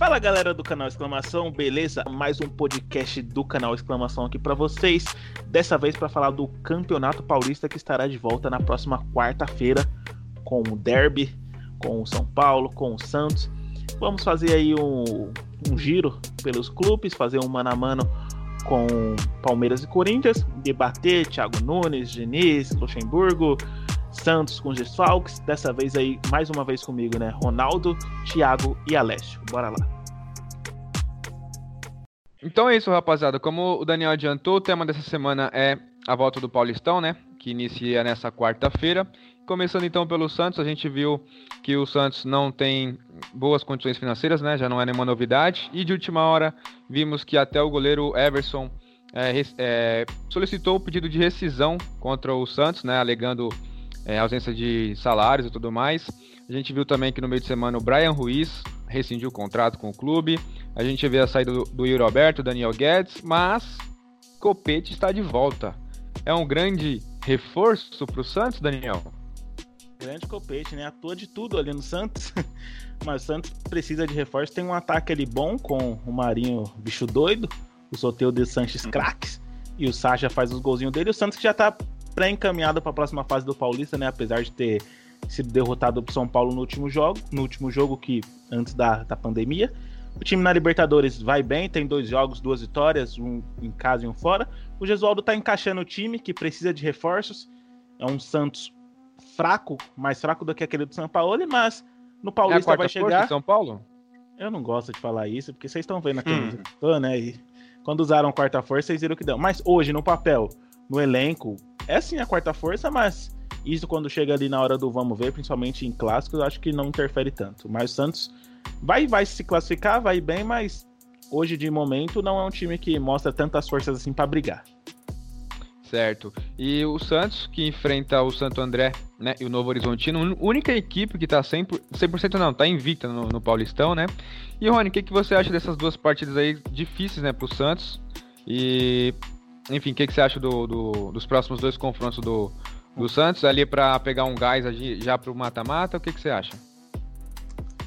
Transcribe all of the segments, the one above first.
Fala galera do canal Exclamação, beleza? Mais um podcast do canal Exclamação aqui para vocês. Dessa vez para falar do Campeonato Paulista que estará de volta na próxima quarta-feira com o Derby, com o São Paulo, com o Santos. Vamos fazer aí um, um giro pelos clubes, fazer um mano a mano com Palmeiras e Corinthians, debater Thiago Nunes, Diniz, Luxemburgo, Santos com desfalques. Dessa vez aí, mais uma vez comigo, né? Ronaldo, Thiago e Alessio. Bora lá. Então é isso, rapaziada. Como o Daniel adiantou, o tema dessa semana é a volta do Paulistão, né? Que inicia nessa quarta-feira. Começando então pelo Santos, a gente viu que o Santos não tem boas condições financeiras, né? Já não é nenhuma novidade. E de última hora, vimos que até o goleiro Everson é, é, solicitou o pedido de rescisão contra o Santos, né? Alegando é, ausência de salários e tudo mais. A gente viu também que no meio de semana o Brian Ruiz rescindiu o contrato com o clube. A gente vê a saída do, do Yuri Alberto, Daniel Guedes, mas Copete está de volta. É um grande reforço para o Santos, Daniel? Grande Copete, né? Atua de tudo ali no Santos. Mas o Santos precisa de reforço. Tem um ataque ali bom com o Marinho, bicho doido. O Soteu de Sanches craques. E o Sacha faz os golzinhos dele. O Santos que já tá pré-encaminhado para a próxima fase do Paulista, né? Apesar de ter sido derrotado pro São Paulo no último jogo, no último jogo que antes da, da pandemia. O time na Libertadores vai bem, tem dois jogos, duas vitórias, um em casa e um fora. O Gesualdo tá encaixando o time, que precisa de reforços. É um Santos fraco, mais fraco do que aquele do São Paulo, mas no Paulista é vai chegar. São Paulo? Eu não gosto de falar isso, porque vocês estão vendo a camisa. Hum. Tô, né? E quando usaram quarta força, vocês viram que deu. Mas hoje, no papel, no elenco, é sim a quarta força, mas isso quando chega ali na hora do vamos ver, principalmente em clássicos, eu acho que não interfere tanto. Mas o Santos vai, vai se classificar, vai bem, mas hoje de momento não é um time que mostra tantas forças assim para brigar. Certo. E o Santos, que enfrenta o Santo André né, e o Novo Horizontino, única equipe que tá 100%, 100% não, tá invicta no, no Paulistão, né? E Rony, o que, que você acha dessas duas partidas aí difíceis, né, pro Santos? E, enfim, o que, que você acha do, do, dos próximos dois confrontos do, do Santos ali para pegar um gás já pro mata-mata? O que, que você acha?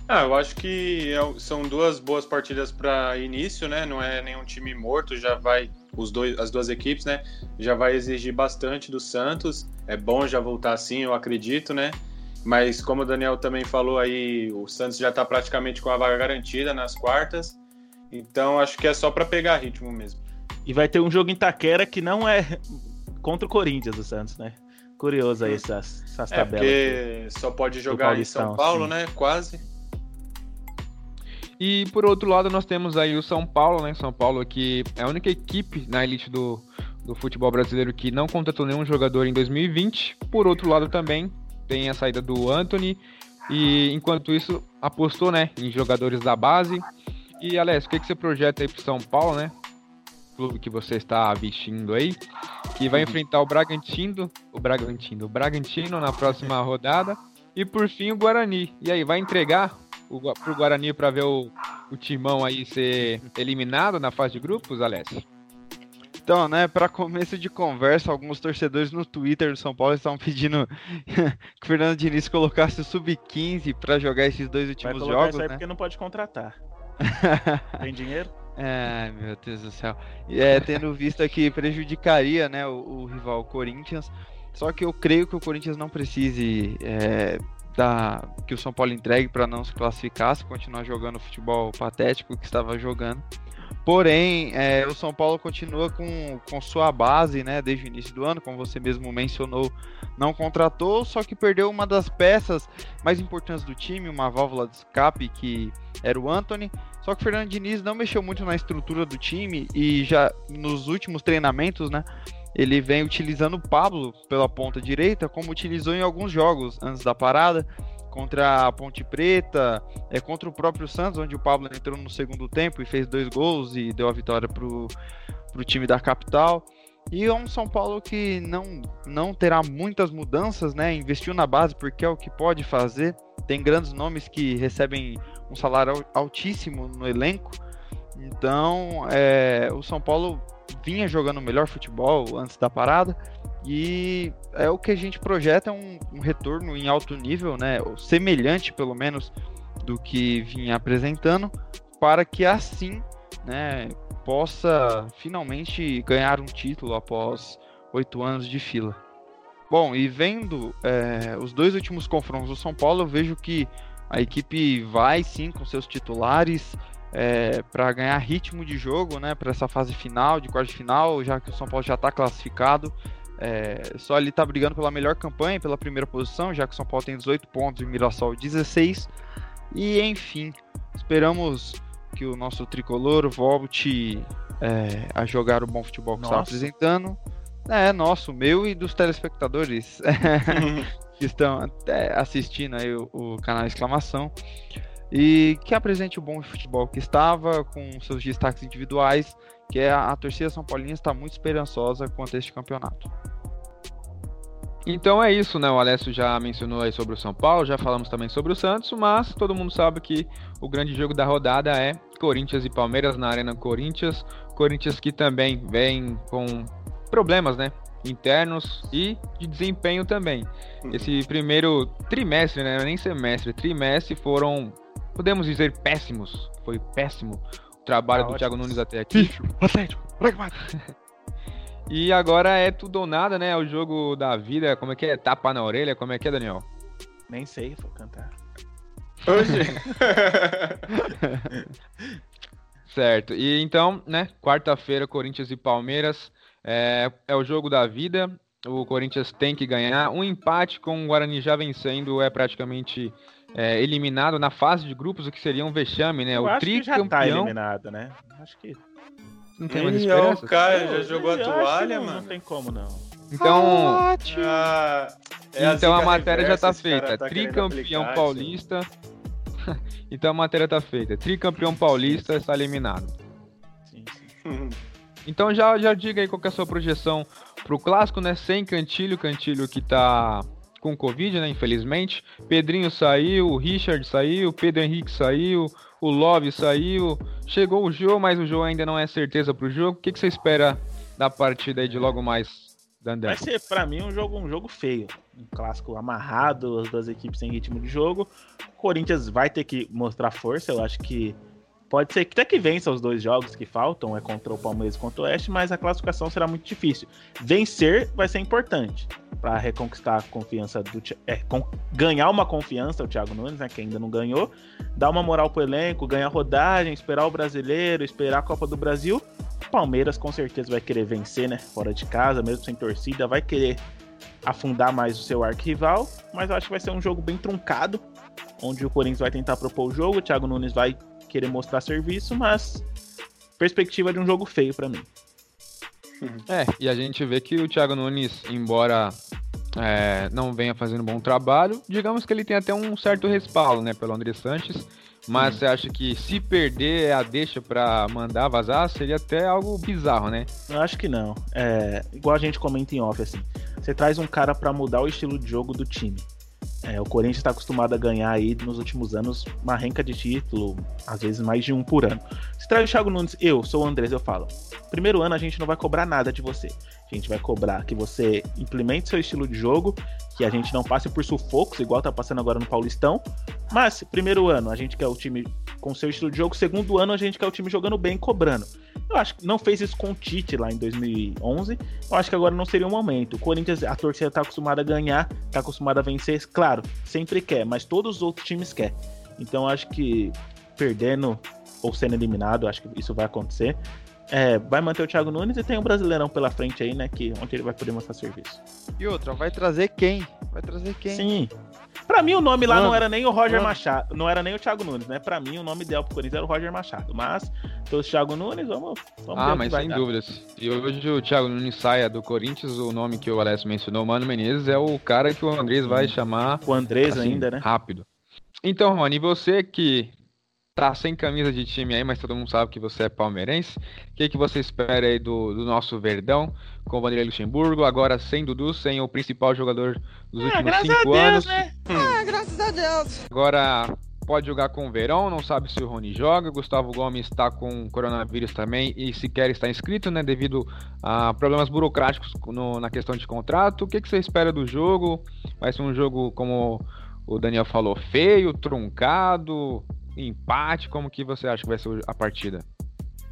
Ah, eu acho que é são duas boas partidas para início, né? Não é nenhum time morto, já vai os dois, as duas equipes, né? Já vai exigir bastante do Santos. É bom já voltar assim, eu acredito, né? Mas como o Daniel também falou aí, o Santos já está praticamente com a vaga garantida nas quartas. Então acho que é só para pegar ritmo mesmo. E vai ter um jogo em Taquera que não é contra o Corinthians do Santos, né? Curioso aí essas, essas é, tabelas. Porque só pode jogar em São Paulo, sim. né? Quase. E por outro lado, nós temos aí o São Paulo, né? São Paulo que é a única equipe na elite do, do futebol brasileiro que não contratou nenhum jogador em 2020. Por outro lado, também tem a saída do Anthony. E enquanto isso, apostou né, em jogadores da base. E Alex, o que, que você projeta aí pro São Paulo, né? Clube que você está vestindo aí, que vai enfrentar o Bragantino, o Bragantino, o Bragantino na próxima rodada. E por fim o Guarani. E aí, vai entregar o, pro Guarani para ver o, o Timão aí ser eliminado na fase de grupos, Alessio? Então, né, para começo de conversa, alguns torcedores no Twitter do São Paulo estavam pedindo que o Fernando Diniz colocasse o Sub-15 para jogar esses dois últimos Vai jogos, isso aí né? porque não pode contratar. Tem dinheiro? É, meu Deus do céu. É, tendo visto que prejudicaria, né, o, o rival Corinthians. Só que eu creio que o Corinthians não precise é, da, que o São Paulo entregue para não se classificar, se continuar jogando o futebol patético que estava jogando. Porém, é, o São Paulo continua com, com sua base, né, desde o início do ano, como você mesmo mencionou, não contratou, só que perdeu uma das peças mais importantes do time, uma válvula de escape que era o Anthony. Só que o Fernando Diniz não mexeu muito na estrutura do time e já nos últimos treinamentos, né, ele vem utilizando o Pablo pela ponta direita, como utilizou em alguns jogos antes da parada, contra a Ponte Preta, é contra o próprio Santos, onde o Pablo entrou no segundo tempo e fez dois gols e deu a vitória para o time da capital. E é um São Paulo que não, não terá muitas mudanças, né? Investiu na base porque é o que pode fazer. Tem grandes nomes que recebem um salário altíssimo no elenco. Então, é, o São Paulo vinha jogando melhor futebol antes da parada. E é o que a gente projeta um, um retorno em alto nível, né? Semelhante, pelo menos, do que vinha apresentando. para que assim, né, possa finalmente ganhar um título após oito anos de fila. Bom, e vendo é, os dois últimos confrontos do São Paulo, eu vejo que a equipe vai sim com seus titulares é, para ganhar ritmo de jogo, né, para essa fase final, de quarto de final, já que o São Paulo já está classificado. É, só ele está brigando pela melhor campanha, pela primeira posição, já que o São Paulo tem 18 pontos e o Mirassol 16. E enfim, esperamos que o nosso tricolor volte é, a jogar o bom futebol que está apresentando. É, nosso, meu e dos telespectadores que estão até assistindo aí o, o canal Exclamação. E que apresente o bom futebol que estava, com seus destaques individuais, que é a, a torcida São Paulina está muito esperançosa quanto a este campeonato. Então é isso, né? O Alessio já mencionou aí sobre o São Paulo, já falamos também sobre o Santos, mas todo mundo sabe que o grande jogo da rodada é Corinthians e Palmeiras na Arena Corinthians. Corinthians que também vem com problemas, né? Internos e de desempenho também. Uhum. Esse primeiro trimestre, né? Nem semestre, trimestre foram, podemos dizer, péssimos. Foi péssimo o trabalho ah, do Thiago Nunes até aqui. Bicho, Atlético, pragmático. E agora é tudo ou nada, né? É o jogo da vida. Como é que é? Tapa na orelha? Como é que é, Daniel? Nem sei, vou cantar. Hoje. certo. E então, né? Quarta-feira, Corinthians e Palmeiras. É, é o jogo da vida. O Corinthians tem que ganhar. Um empate com o Guarani já vencendo é praticamente é, eliminado na fase de grupos, o que seria um vexame, né? Eu o tricampeão. Já tá eliminado, né? Acho que não tem mais esperança? O Caio já jogou a toalha, mano. Não tem como, não. Então, ah, é então a, a matéria já tá feita. Tá Tricampeão aplicar, paulista. então a matéria tá feita. Tricampeão paulista está eliminado. Sim, sim. então já, já diga aí qual é a sua projeção pro clássico, né? Sem Cantilho, Cantilho que tá com Covid, né? Infelizmente. Pedrinho saiu, o Richard saiu, Pedro Henrique saiu, o Love saiu, chegou o jogo, mas o jogo ainda não é certeza pro jogo. O que, que você espera da partida aí de logo mais, Dandé? Vai ser, pra mim, um jogo, um jogo feio. Um clássico amarrado, as duas equipes sem ritmo de jogo. O Corinthians vai ter que mostrar força, eu acho que Pode ser que até que vença os dois jogos que faltam, é contra o Palmeiras e contra o Oeste, mas a classificação será muito difícil. Vencer vai ser importante para reconquistar a confiança do é, com, ganhar uma confiança o Thiago Nunes, né, que ainda não ganhou, dar uma moral pro elenco, ganhar rodagem, esperar o brasileiro, esperar a Copa do Brasil. O Palmeiras com certeza vai querer vencer, né, fora de casa, mesmo sem torcida, vai querer afundar mais o seu arquirrival, mas eu acho que vai ser um jogo bem truncado, onde o Corinthians vai tentar propor o jogo, o Thiago Nunes vai querer mostrar serviço, mas perspectiva de um jogo feio para mim. É, e a gente vê que o Thiago Nunes, embora é, não venha fazendo um bom trabalho, digamos que ele tem até um certo respaldo, né, pelo André Sanches. Mas você acha que se perder a deixa para mandar vazar seria até algo bizarro, né? Eu acho que não. É, igual a gente comenta em off, assim. Você traz um cara para mudar o estilo de jogo do time. É, o Corinthians está acostumado a ganhar aí nos últimos anos uma renca de título, às vezes mais de um por ano. Se traz o Thiago Nunes, eu sou o Andrés, eu falo. Primeiro ano a gente não vai cobrar nada de você. A gente vai cobrar que você implemente seu estilo de jogo, que a gente não passe por sufocos, igual tá passando agora no Paulistão. Mas, primeiro ano, a gente quer o time com seu estilo de jogo. Segundo ano, a gente quer o time jogando bem, cobrando. Eu acho que não fez isso com o Tite lá em 2011. Eu acho que agora não seria o momento. O Corinthians, a torcida tá acostumada a ganhar, tá acostumada a vencer. Claro, sempre quer, mas todos os outros times quer. Então, acho que perdendo ou sendo eliminado, acho que isso vai acontecer. É, vai manter o Thiago Nunes e tem um Brasileirão pela frente aí, né? Que onde ele vai poder mostrar serviço. E outra, vai trazer quem? Vai trazer quem? Sim. Pra mim, o nome lá Mano. não era nem o Roger Mano. Machado, não era nem o Thiago Nunes, né? Pra mim, o nome ideal pro Corinthians era o Roger Machado. Mas, trouxe o Thiago Nunes, vamos, vamos Ah, mas sem dar. dúvidas. E hoje o Thiago Nunes saia do Corinthians, o nome que o Alessio mencionou, Mano Menezes, é o cara que o Andrés vai chamar. O Andrés assim, ainda, né? Rápido. Então, Rony, você que tá sem camisa de time aí, mas todo mundo sabe que você é palmeirense. O que, que você espera aí do, do nosso Verdão com o Vanderlei Luxemburgo, agora sem Dudu, sem o principal jogador dos ah, últimos cinco Deus, anos? Né? Hum. Ah, graças a Deus. Agora pode jogar com o Verão, não sabe se o Rony joga. Gustavo Gomes está com coronavírus também e sequer está inscrito, né? Devido a problemas burocráticos no, na questão de contrato. O que, que você espera do jogo? Vai ser um jogo, como o Daniel falou, feio, truncado, empate? Como que você acha que vai ser a partida?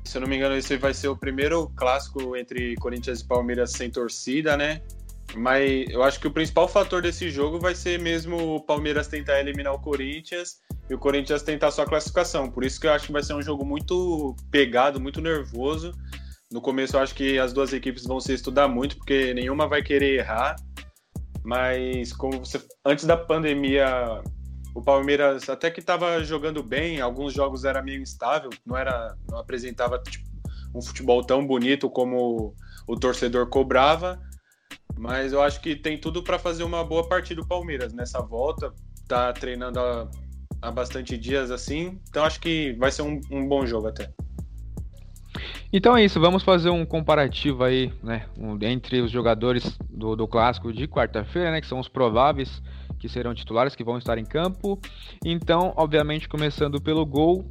Se eu não me engano, esse vai ser o primeiro clássico entre Corinthians e Palmeiras sem torcida, né? Mas eu acho que o principal fator desse jogo vai ser mesmo o Palmeiras tentar eliminar o Corinthians e o Corinthians tentar sua classificação. Por isso que eu acho que vai ser um jogo muito pegado, muito nervoso. No começo eu acho que as duas equipes vão se estudar muito, porque nenhuma vai querer errar. Mas como você antes da pandemia, o Palmeiras até que estava jogando bem, alguns jogos era meio instável, não era, não apresentava tipo, um futebol tão bonito como o torcedor cobrava. Mas eu acho que tem tudo para fazer uma boa partida o Palmeiras nessa volta. Tá treinando há, há bastante dias assim. Então acho que vai ser um, um bom jogo até. Então é isso, vamos fazer um comparativo aí, né, entre os jogadores do, do clássico de quarta-feira, né, que são os prováveis que serão titulares, que vão estar em campo. Então, obviamente, começando pelo gol,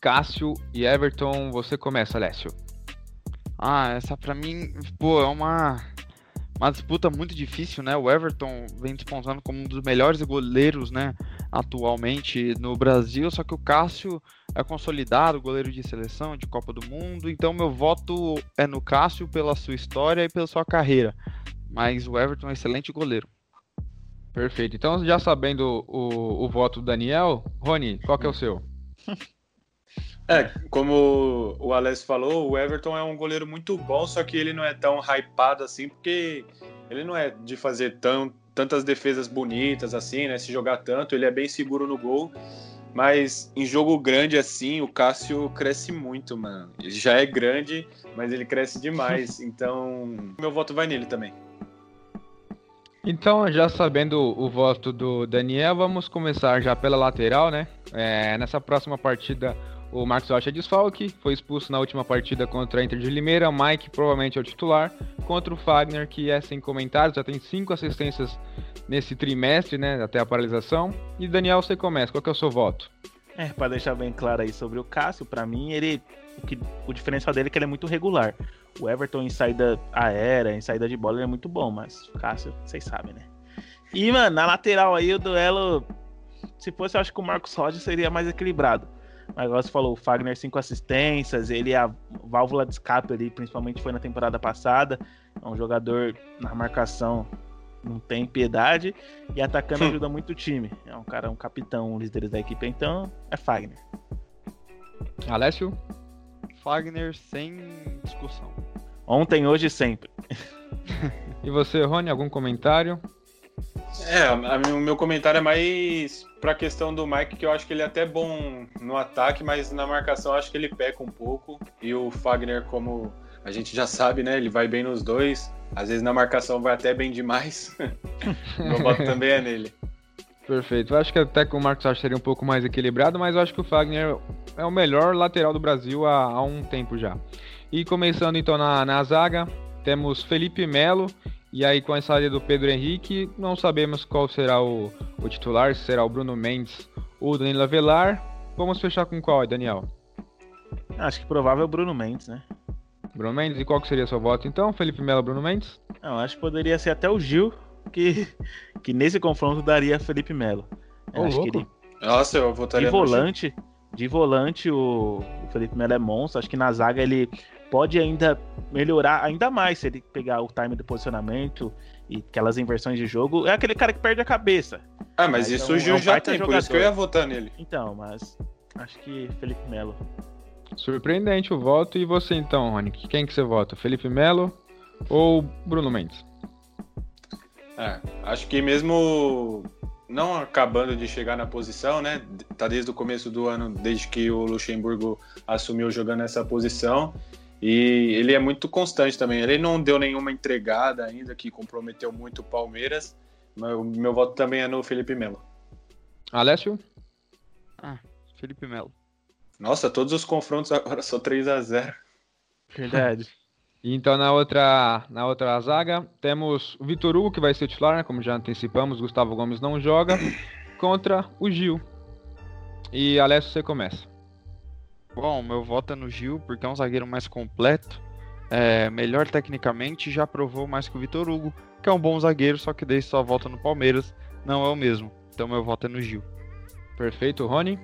Cássio e Everton, você começa, Lécio. Ah, essa para mim, pô, é uma uma disputa muito difícil, né? O Everton vem despontando como um dos melhores goleiros, né, atualmente no Brasil, só que o Cássio é consolidado, goleiro de seleção, de Copa do Mundo, então meu voto é no Cássio pela sua história e pela sua carreira. Mas o Everton é um excelente goleiro. Perfeito. Então, já sabendo o, o voto do Daniel, Rony, qual que é o seu? É, como o Alex falou, o Everton é um goleiro muito bom, só que ele não é tão hypado assim, porque ele não é de fazer tão, tantas defesas bonitas assim, né? Se jogar tanto, ele é bem seguro no gol. Mas em jogo grande assim, o Cássio cresce muito, mano. Ele já é grande, mas ele cresce demais. Então, meu voto vai nele também. Então, já sabendo o voto do Daniel, vamos começar já pela lateral, né? É, nessa próxima partida, o Marcos Rocha é desfalque, foi expulso na última partida contra a Inter de Limeira. Mike provavelmente é o titular. Contra o Fagner, que é sem comentários, já tem cinco assistências nesse trimestre, né? Até a paralisação. E Daniel, você começa, qual que é o seu voto? É, para deixar bem claro aí sobre o Cássio, para mim, ele. O, que, o diferencial dele é que ele é muito regular. O Everton em saída aérea, em saída de bola, ele é muito bom, mas o Cássio, vocês sabem, né? E, mano, na lateral aí, o duelo. Se fosse, eu acho que o Marcos Rocha seria mais equilibrado. Mas você falou, o Fagner cinco assistências, ele é a válvula de escape ali, principalmente foi na temporada passada. É um jogador na marcação não tem piedade e atacando ajuda muito o time. É um cara, um capitão, um líder da equipe, então é Fagner. Alessio? Fagner sem discussão. Ontem, hoje sempre. e você, Rony, algum comentário? É, o meu comentário é mais pra questão do Mike, que eu acho que ele é até bom no ataque, mas na marcação eu acho que ele peca um pouco. E o Fagner, como a gente já sabe, né? Ele vai bem nos dois. Às vezes na marcação vai até bem demais. meu voto também é nele. Perfeito. Eu acho que até que o Marcos Rocha seria um pouco mais equilibrado, mas eu acho que o Fagner é o melhor lateral do Brasil há, há um tempo já. E começando então na, na zaga, temos Felipe Melo e aí, com a saída do Pedro Henrique, não sabemos qual será o, o titular, se será o Bruno Mendes ou o Danilo Avelar. Vamos fechar com qual, Daniel? Acho que provável é o Bruno Mendes, né? Bruno Mendes, e qual que seria seu voto então? Felipe Melo Bruno Mendes? Não, acho que poderia ser até o Gil, que, que nesse confronto daria Felipe Melo. Oh, acho que ele... Nossa, eu votaria de volante, de volante o, o Felipe Melo é monstro. Acho que na zaga ele pode ainda melhorar ainda mais se ele pegar o time do posicionamento e aquelas inversões de jogo. É aquele cara que perde a cabeça. Ah, mas, isso é o Gil é um já tem, jogador. por isso que eu ia votar nele. Então, mas acho que Felipe Melo. Surpreendente o voto. E você então, Rony? Quem que você vota? Felipe Melo ou Bruno Mendes? É, acho que mesmo não acabando de chegar na posição, né? Tá desde o começo do ano, desde que o Luxemburgo assumiu jogando essa posição. E ele é muito constante também. Ele não deu nenhuma entregada ainda que comprometeu muito o Palmeiras. Mas o meu voto também é no Felipe Melo. Alessio? Ah, Felipe Melo. Nossa, todos os confrontos agora são 3 a 0 Verdade. então na outra, na outra zaga temos o Vitor Hugo, que vai ser titular, né? Como já antecipamos, Gustavo Gomes não joga. contra o Gil. E Alessio, você começa. Bom, meu voto é no Gil, porque é um zagueiro mais completo, é, melhor tecnicamente, já provou mais que o Vitor Hugo, que é um bom zagueiro, só que desde sua volta no Palmeiras não é o mesmo. Então meu voto é no Gil. Perfeito, Rony?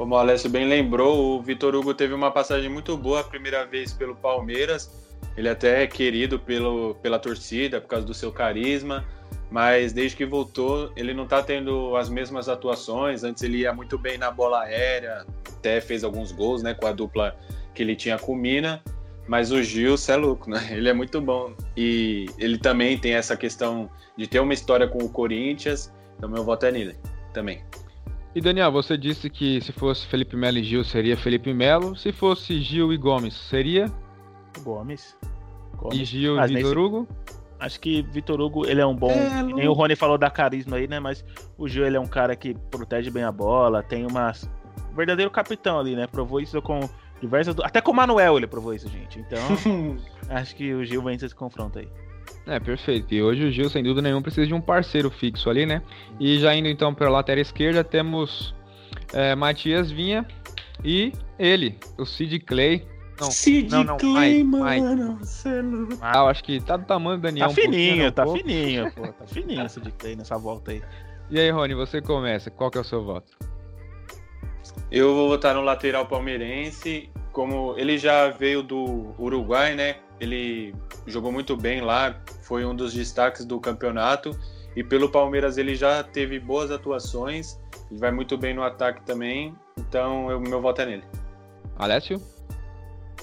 Como o Alessio bem lembrou, o Vitor Hugo teve uma passagem muito boa a primeira vez pelo Palmeiras. Ele até é querido pelo, pela torcida por causa do seu carisma, mas desde que voltou, ele não está tendo as mesmas atuações. Antes ele ia muito bem na bola aérea, até fez alguns gols né, com a dupla que ele tinha com o Mina. Mas o Gil, você é louco, né? Ele é muito bom. E ele também tem essa questão de ter uma história com o Corinthians. Então meu voto é nele também. E Daniel, você disse que se fosse Felipe Melo e Gil seria Felipe Melo, se fosse Gil e Gomes seria? Gomes. Gomes. E Gil e Vitor nesse... Hugo? Acho que Vitor Hugo, ele é um bom. É, nem o Rony falou da carisma aí, né? Mas o Gil, ele é um cara que protege bem a bola, tem uma. verdadeiro capitão ali, né? Provou isso com diversas. Até com o Manuel ele provou isso, gente. Então, acho que o Gil vence esse confronto aí. É, perfeito. E hoje o Gil, sem dúvida nenhuma, precisa de um parceiro fixo ali, né? E já indo então para a lateral esquerda, temos é, Matias Vinha e ele, o Sid Clay. Não, Sid não, não, Clay, Mike, mano. Mike. Ah, eu acho que tá do tamanho do Daniel. Tá um fininho, tá fininho, pô. Tá fininho o Sid Clay nessa volta aí. E aí, Rony, você começa. Qual que é o seu voto? Eu vou votar no lateral palmeirense. Como ele já veio do Uruguai, né? Ele jogou muito bem lá, foi um dos destaques do campeonato. E pelo Palmeiras ele já teve boas atuações, ele vai muito bem no ataque também, então o meu voto é nele. Alessio?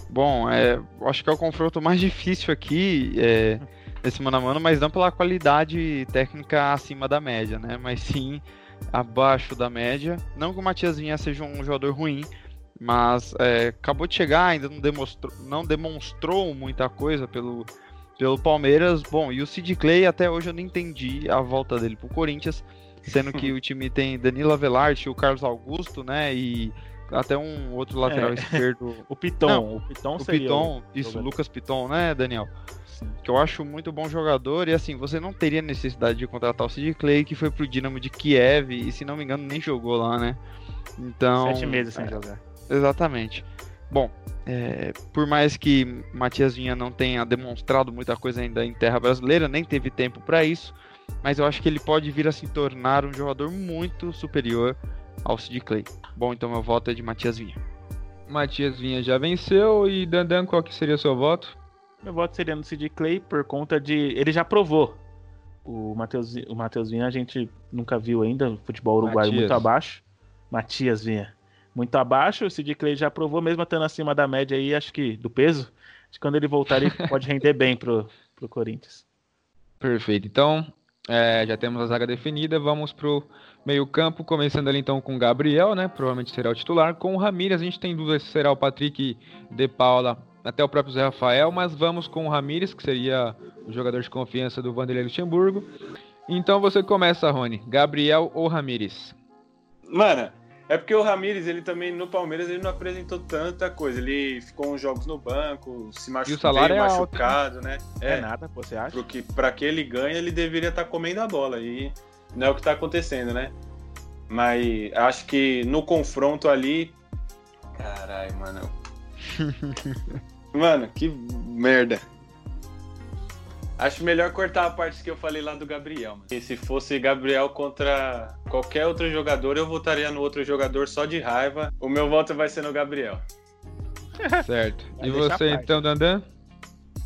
Bom, é, acho que é o confronto mais difícil aqui, é, esse mano a mano, mas não pela qualidade técnica acima da média, né? Mas sim abaixo da média. Não que o Matias Vinha seja um jogador ruim, mas é, acabou de chegar, ainda não demonstrou, não demonstrou muita coisa pelo, pelo Palmeiras. Bom, e o Sid Clay até hoje eu não entendi a volta dele pro Corinthians, sendo que o time tem Danilo Avelarde, o Carlos Augusto, né, e até um outro lateral é. esquerdo. o Piton, não, o Piton o Piton, isso, jogador. Lucas Piton, né, Daniel? Sim. Que eu acho muito bom jogador e assim, você não teria necessidade de contratar o Sid Clay, que foi pro Dinamo de Kiev e se não me engano nem jogou lá, né? Então, sete meses sem é, jogar. Exatamente. Bom, é, por mais que Matias Vinha não tenha demonstrado muita coisa ainda em terra brasileira, nem teve tempo para isso, mas eu acho que ele pode vir a se tornar um jogador muito superior ao Sid Clay. Bom, então meu voto é de Matias Vinha. Matias Vinha já venceu e Dandan, qual que seria o seu voto? Meu voto seria no Sid Clay por conta de. Ele já provou. O Matheus, o Matheus Vinha a gente nunca viu ainda, futebol uruguaio Matias. muito abaixo. Matias Vinha muito abaixo. O Sid Clay já provou, mesmo estando acima da média aí, acho que do peso. Acho que quando ele voltar, ele pode render bem pro, pro Corinthians. Perfeito. Então, é, já temos a zaga definida. Vamos pro meio-campo, começando ali então com o Gabriel, né? Provavelmente será o titular. Com o Ramires, a gente tem dúvida se será o Patrick de Paula, até o próprio Zé Rafael, mas vamos com o Ramires, que seria o jogador de confiança do Vanderlei Luxemburgo. Então você começa, Rony. Gabriel ou Ramires? Mano, é porque o Ramires, ele também no Palmeiras, ele não apresentou tanta coisa. Ele ficou uns jogos no banco, se machucou, e o salário é machucado, alto, né? né? É, é nada, você acha? Porque pra que ele ganha, ele deveria estar tá comendo a bola. E não é o que tá acontecendo, né? Mas acho que no confronto ali. Caralho, mano. mano, que merda. Acho melhor cortar a parte que eu falei lá do Gabriel. E se fosse Gabriel contra qualquer outro jogador, eu votaria no outro jogador só de raiva. O meu voto vai ser no Gabriel. certo. e você então, Dandan?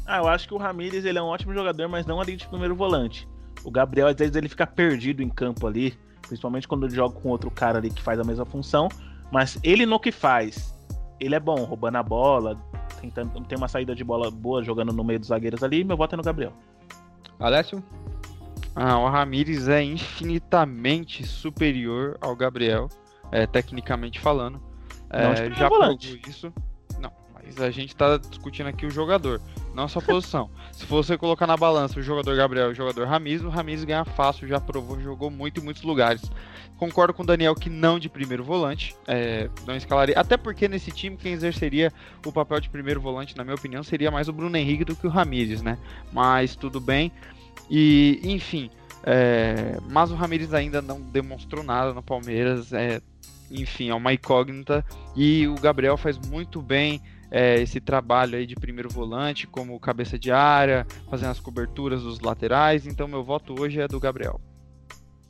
Ah, eu acho que o Ramires ele é um ótimo jogador, mas não ali de primeiro volante. O Gabriel, às vezes, ele fica perdido em campo ali, principalmente quando ele joga com outro cara ali que faz a mesma função. Mas ele no que faz, ele é bom, roubando a bola, tentando, tem uma saída de bola boa jogando no meio dos zagueiros ali. Meu voto é no Gabriel. Alessio? Ah, o Ramires é infinitamente superior ao Gabriel, é, tecnicamente falando. É, já provou isso. Mas a gente tá discutindo aqui o jogador, não a sua posição. Se você colocar na balança o jogador Gabriel e o jogador Ramires, o Ramires ganha fácil, já provou, jogou muito em muitos lugares. Concordo com o Daniel que não de primeiro volante, é, não escalaria. Até porque nesse time quem exerceria o papel de primeiro volante, na minha opinião, seria mais o Bruno Henrique do que o Ramires, né? Mas tudo bem. E, enfim, é, mas o Ramires ainda não demonstrou nada no Palmeiras. É, enfim, é uma incógnita. E o Gabriel faz muito bem é, esse trabalho aí de primeiro volante, como cabeça de área, fazendo as coberturas dos laterais. Então, meu voto hoje é do Gabriel.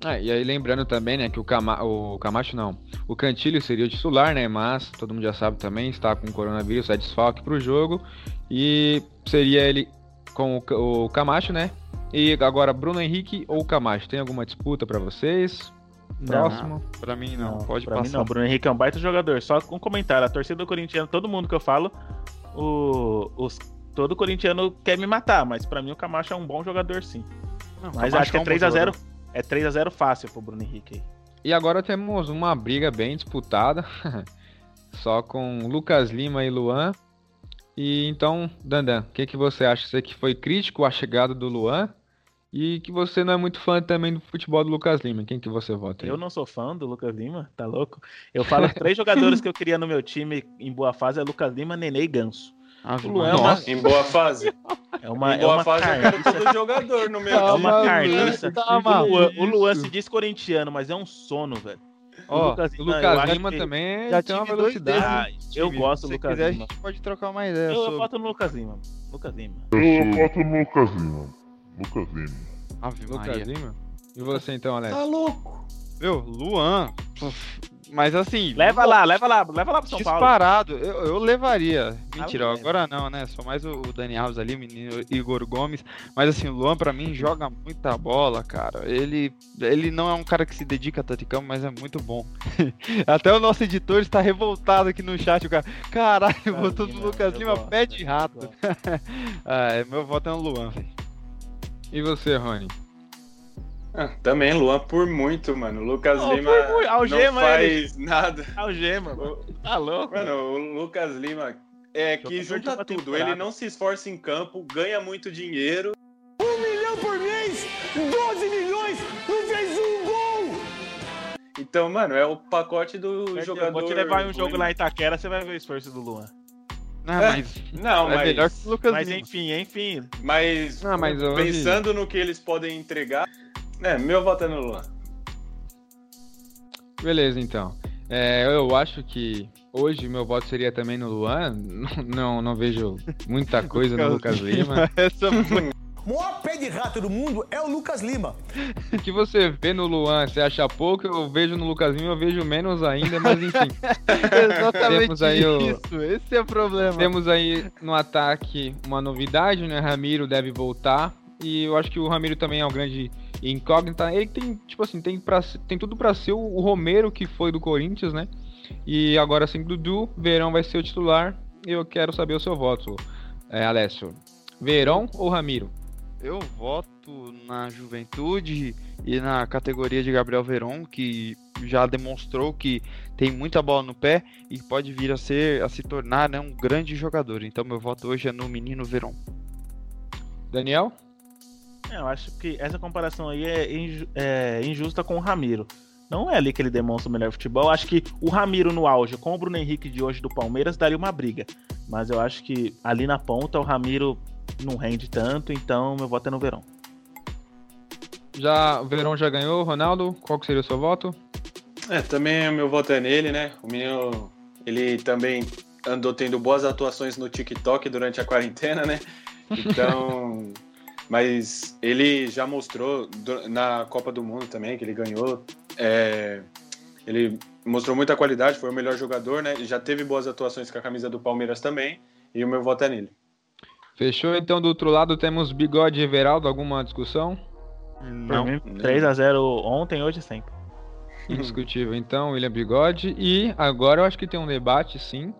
Ah, e aí lembrando também, né, que o, Cama o Camacho não, o Cantilho seria o titular, né, mas todo mundo já sabe também, está com coronavírus, é desfalque para o jogo, e seria ele com o, o Camacho, né, e agora Bruno Henrique ou Camacho, tem alguma disputa para vocês? Próximo? Pra mim não, Não, pode pra passar. mim não. Bruno Henrique é um baita jogador. Só com um comentário. A torcida do corintiano, todo mundo que eu falo, o, os, todo corintiano quer me matar. Mas pra mim o Camacho é um bom jogador, sim. Não, Mas Camacho acho que é um bom 3x0. jogador. É 3x0 fácil pro Bruno Henrique aí. E agora temos uma briga bem disputada, só com Lucas Lima e Luan. E então, Dandan, o que, que você acha? Você que foi crítico à chegada do Luan e que você não é muito fã também do futebol do Lucas Lima. Quem que você vota? aí? Eu não sou fã do Lucas Lima, tá louco? Eu falo três jogadores que eu queria no meu time em boa fase é Lucas Lima, Nenê e Ganso. Ave O Luan é uma- Em boa fase. É uma, em é boa uma fase eu quero carniça. todo jogador no meu É uma carniça. tá o, Luan, o Luan se diz corintiano, mas é um sono, velho. Ó, Lucas o Lima, Lucas eu acho Lima também Já tem uma velocidade. desses. Ah, eu gosto do Se Lucas quiser, Lima. a gente pode trocar uma ideia Eu, eu sobre. voto no Lucas Lima. Lucas Lima. Eu voto no Lucas Lima. Lucas Lima. Ave Lucas Maria. Lima? E você então, Alex? Tá louco. Meu, Luan. Mas assim. Leva lá, leva lá, leva lá pro São Paulo. Disparado, eu, eu levaria. Mentira, leva. agora não, né? Só mais o, o Dani Alves ali, o menino Igor Gomes. Mas assim, o Luan pra mim joga muita bola, cara. Ele, ele não é um cara que se dedica a campo, mas é muito bom. Até o nosso editor está revoltado aqui no chat, o cara. Caralho, Lucas botou no Lima, Lucas Lima, pé de rato. ah, é, meu voto é no Luan, velho. E você, Rony? Ah, também, Luan, por muito, mano. O Lucas Oh, Lima. Algema não faz nada. Algema, mano. O- Tá louco? Mano, o Lucas Lima é que Jogador junta tudo. temporada. Ele não se esforça em campo, ganha muito dinheiro. milhão por mês, 12 milhões, não fez um gol! Então, mano, é o pacote do Eu jogador. Vou te levar em um jogo lá em Itaquera, você vai ver o esforço do Luan. Ah, É, mas Não, é mas, melhor que o Lucas Mas Lima. enfim, enfim. mas, Ah, mas hoje- pensando no que eles podem entregar, é, meu voto é no Luan. Beleza, então. É, eu acho que hoje meu voto seria também no Luan. Não, não vejo muita coisa no Lucas Lima. Essa foi O maior pé de rato do mundo é o Lucas Lima. O que você vê no Luan, você acha pouco, eu vejo no Lucas Lima, eu vejo menos ainda, mas enfim. exatamente Temos aí o- isso. Esse é o problema. Temos aí no ataque uma novidade, né? Ramiro deve voltar. E eu acho que o Ramiro também é um grande incógnita. Ele tem, tipo assim, tem, pra, tem tudo pra ser o, o Romero que foi do Corinthians, né? E agora sim, Dudu, Verão vai ser o titular. E eu quero saber o seu voto, é, Alessio. Verão ou Ramiro? Eu voto na juventude e na categoria de Gabriel Veron, que já demonstrou que tem muita bola no pé e pode vir a ser a se tornar né, um grande jogador. Então meu voto hoje é no menino Veron. Daniel? É, eu acho que essa comparação aí é, inju- é injusta com o Ramiro. Não é ali que ele demonstra o melhor futebol. Eu acho que o Ramiro no auge, com o Bruno Henrique de hoje do Palmeiras, daria uma briga. Mas eu acho que ali na ponta o Ramiro não rende tanto, então meu voto é no Verão. Já, o Verão já ganhou, Ronaldo? Qual que seria o seu voto? É, também o meu voto é nele, né? O menino, ele também andou tendo boas atuações no TikTok durante a quarentena, né? Então, mas ele já mostrou na Copa do Mundo também que ele ganhou. é, ele mostrou muita qualidade, foi o melhor jogador, né? Já teve boas atuações com a camisa do Palmeiras também. E o meu voto é nele. Fechou, então do outro lado temos Bigode e Everaldo, alguma discussão? Por mim, 3x0 ontem, hoje e sempre. Indiscutível, então, William Bigode. E agora eu acho que tem um debate, sim.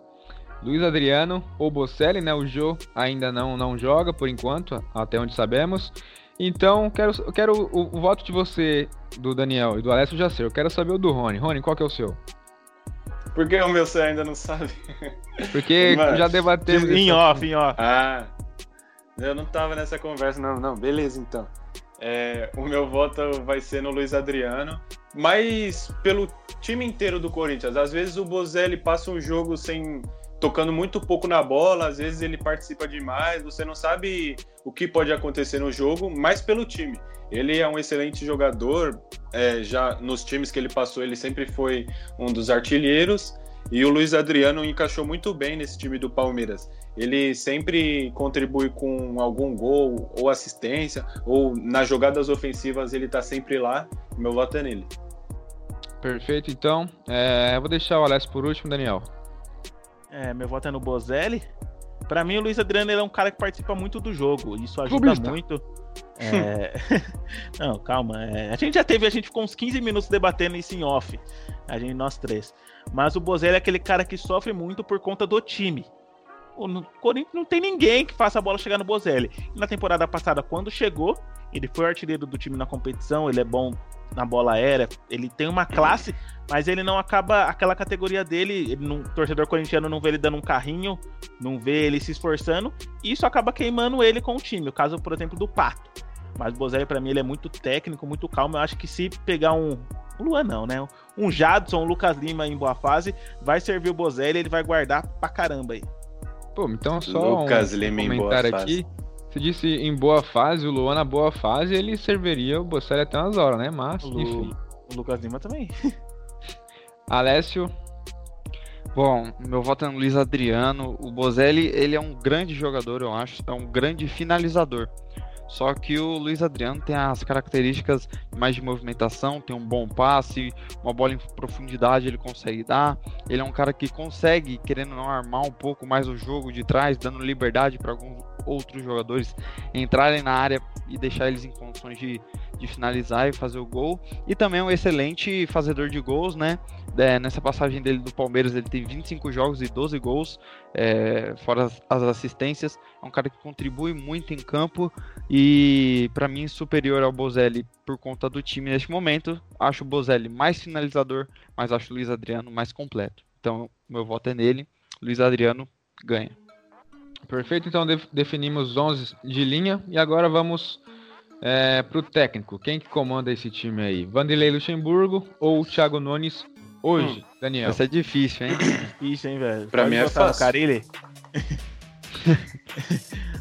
Luiz Adriano ou Bocelli, né? O Jô ainda não, não joga por enquanto, até onde sabemos. Então, quero, eu quero o, o voto de você, do Daniel e do Alessio já sei. Eu quero saber o do Rony. Rony, qual que é o seu? Por que o meu você ainda não sabe? Porque Mano, já debatemos. Em off, em off. Ah, eu não tava nessa conversa, não, não. Beleza, então. É, o meu voto vai ser no Luiz Adriano, mas pelo time inteiro do Corinthians. Às vezes o Bozelli passa um jogo sem tocando muito pouco na bola, às vezes ele participa demais, você não sabe o que pode acontecer no jogo, mas pelo time. Ele é um excelente jogador, é, já nos times que ele passou, ele sempre foi um dos artilheiros. E o Luiz Adriano encaixou muito bem nesse time do Palmeiras. Ele sempre contribui com algum gol ou assistência, ou nas jogadas ofensivas ele tá sempre lá. meu voto é nele. Perfeito, então. É, eu vou deixar o Alessio por último, Daniel. É, meu voto é no Bozelli. Pra mim, o Luiz Adriano ele é um cara que participa muito do jogo. Isso ajuda Clubista. muito. É... Não, calma. é, A gente já teve, a gente ficou uns 15 minutos debatendo isso em off. A gente, nós três. Mas o Bozelli é aquele cara que sofre muito por conta do time. O Corinthians não tem ninguém que faça a bola chegar no Bozelli. E na temporada passada, quando chegou, ele foi artilheiro do time na competição, ele é bom na bola aérea, ele tem uma classe, mas ele não acaba aquela categoria dele, ele não, o torcedor corintiano não vê ele dando um carrinho, não vê ele se esforçando, e isso acaba queimando ele com o time. O caso, por exemplo, do Pato. Mas o Bozelli, pra mim, ele é muito técnico, muito calmo. Eu acho que se pegar um. Luan não, né? Um Jadson, um Lucas Lima em boa fase, vai servir o Bozelli ele vai guardar pra caramba aí. Pô, então só Lucas um Lima em boa comentário fase. aqui. Você disse em boa fase, o Luan na boa fase, ele serviria o Bocelli até umas horas, né? Mas, O, Lu- enfim. o Lucas Lima também. Alessio, Bom, meu voto é no Luiz Adriano. O Bozelli, ele é um grande jogador, eu acho. É um grande finalizador. Só que o Luiz Adriano tem as características mais de movimentação, tem um bom passe, uma bola em profundidade ele consegue dar. Ele é um cara que consegue, querendo não, armar um pouco mais o jogo de trás, dando liberdade para alguns outros jogadores entrarem na área e deixar eles em condições de, de finalizar e fazer o gol. E também é um excelente fazedor de gols, né? É, nessa passagem dele do Palmeiras, ele tem 25 jogos e 12 gols, é, fora as, as assistências. É um cara que contribui muito em campo e, para mim, superior ao Bozelli por conta do time neste momento. Acho o Bozelli mais finalizador, mas acho o Luiz Adriano mais completo. Então, meu voto é nele. Luiz Adriano ganha. Perfeito. Então def- definimos 11 de linha e agora vamos é, pro técnico. Quem que comanda esse time aí? Vanderlei Luxemburgo ou Thiago Nunes hoje, Daniel? Essa é difícil, hein? Difícil, hein, velho? Pra Pode mim é fácil. Carille?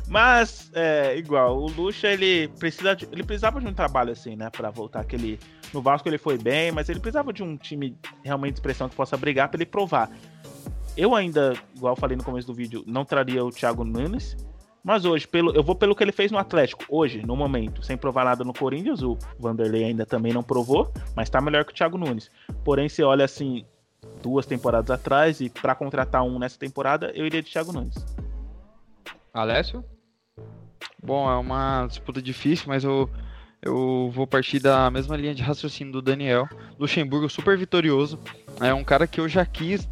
Mas, é, igual, o Lucha, ele, precisa de- ele precisava de um trabalho assim, né, pra voltar aquele... No Vasco ele foi bem, mas ele precisava de um time realmente de expressão que possa brigar pra ele provar. Eu ainda, igual eu falei no começo do vídeo, não traria o Thiago Nunes, mas hoje, pelo, eu vou pelo que ele fez no Atlético, hoje, no momento, sem provar nada no Corinthians, o Vanderlei ainda também não provou, mas tá melhor que o Thiago Nunes. Porém, você olha assim, duas temporadas atrás e pra contratar um nessa temporada, eu iria de Thiago Nunes. Alessio? Bom, é uma disputa difícil, mas eu, eu vou partir da mesma linha de raciocínio do Daniel. Luxemburgo super vitorioso. É um cara que eu já quis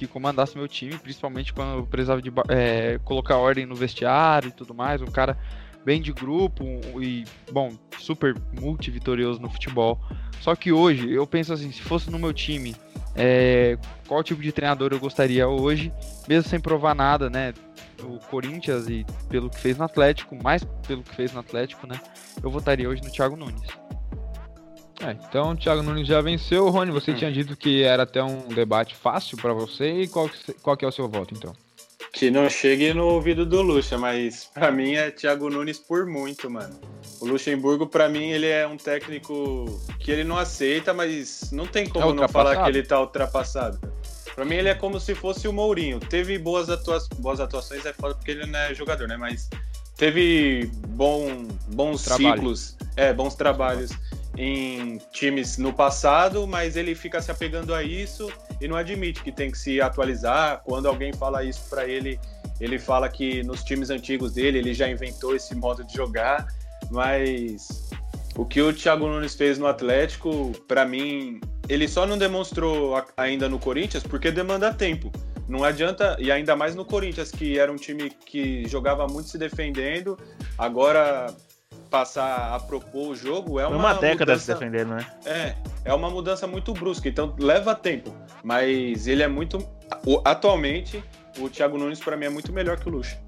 que comandasse meu time, principalmente quando eu precisava de é, colocar ordem no vestiário e tudo mais. Um cara bem de grupo e, bom, super multivitorioso no futebol. Só que hoje, eu penso assim, se fosse no meu time, é, qual tipo de treinador eu gostaria hoje, mesmo sem provar nada, né? O Corinthians e pelo que fez no Atlético, mais pelo que fez no Atlético, né? Eu votaria hoje no Thiago Nunes. É, então o Thiago Nunes já venceu. Rony, você tinha dito que era até um debate fácil pra você. E qual, que qual que é o seu voto, então? Que não chegue no ouvido do Lucha, mas pra mim é Thiago Nunes por muito, mano. O Luxemburgo, pra mim, ele é um técnico que ele não aceita, mas não tem como É não falar que ele tá ultrapassado. Pra mim, ele é como se fosse o Mourinho. Teve boas, atua boas atuações, é foda porque ele não é jogador, né? Mas teve bom, bons Trabalho. ciclos, é, bons trabalhos em times no passado, mas ele fica se apegando a isso e não admite que tem que se atualizar. Quando alguém fala isso pra ele, ele fala que nos times antigos dele ele já inventou esse modo de jogar, mas o que o Thiago Nunes fez no Atlético, pra mim, ele só não demonstrou ainda no Corinthians porque demanda tempo. Não adianta, e ainda mais no Corinthians, que era um time que jogava muito se defendendo, agora passar a propor o jogo é uma, uma década se mudança, defendendo, né? é, é uma mudança muito brusca, então leva tempo. Mas ele é muito. o- Atualmente, o Thiago Nunes pra mim é muito melhor que o Lucha.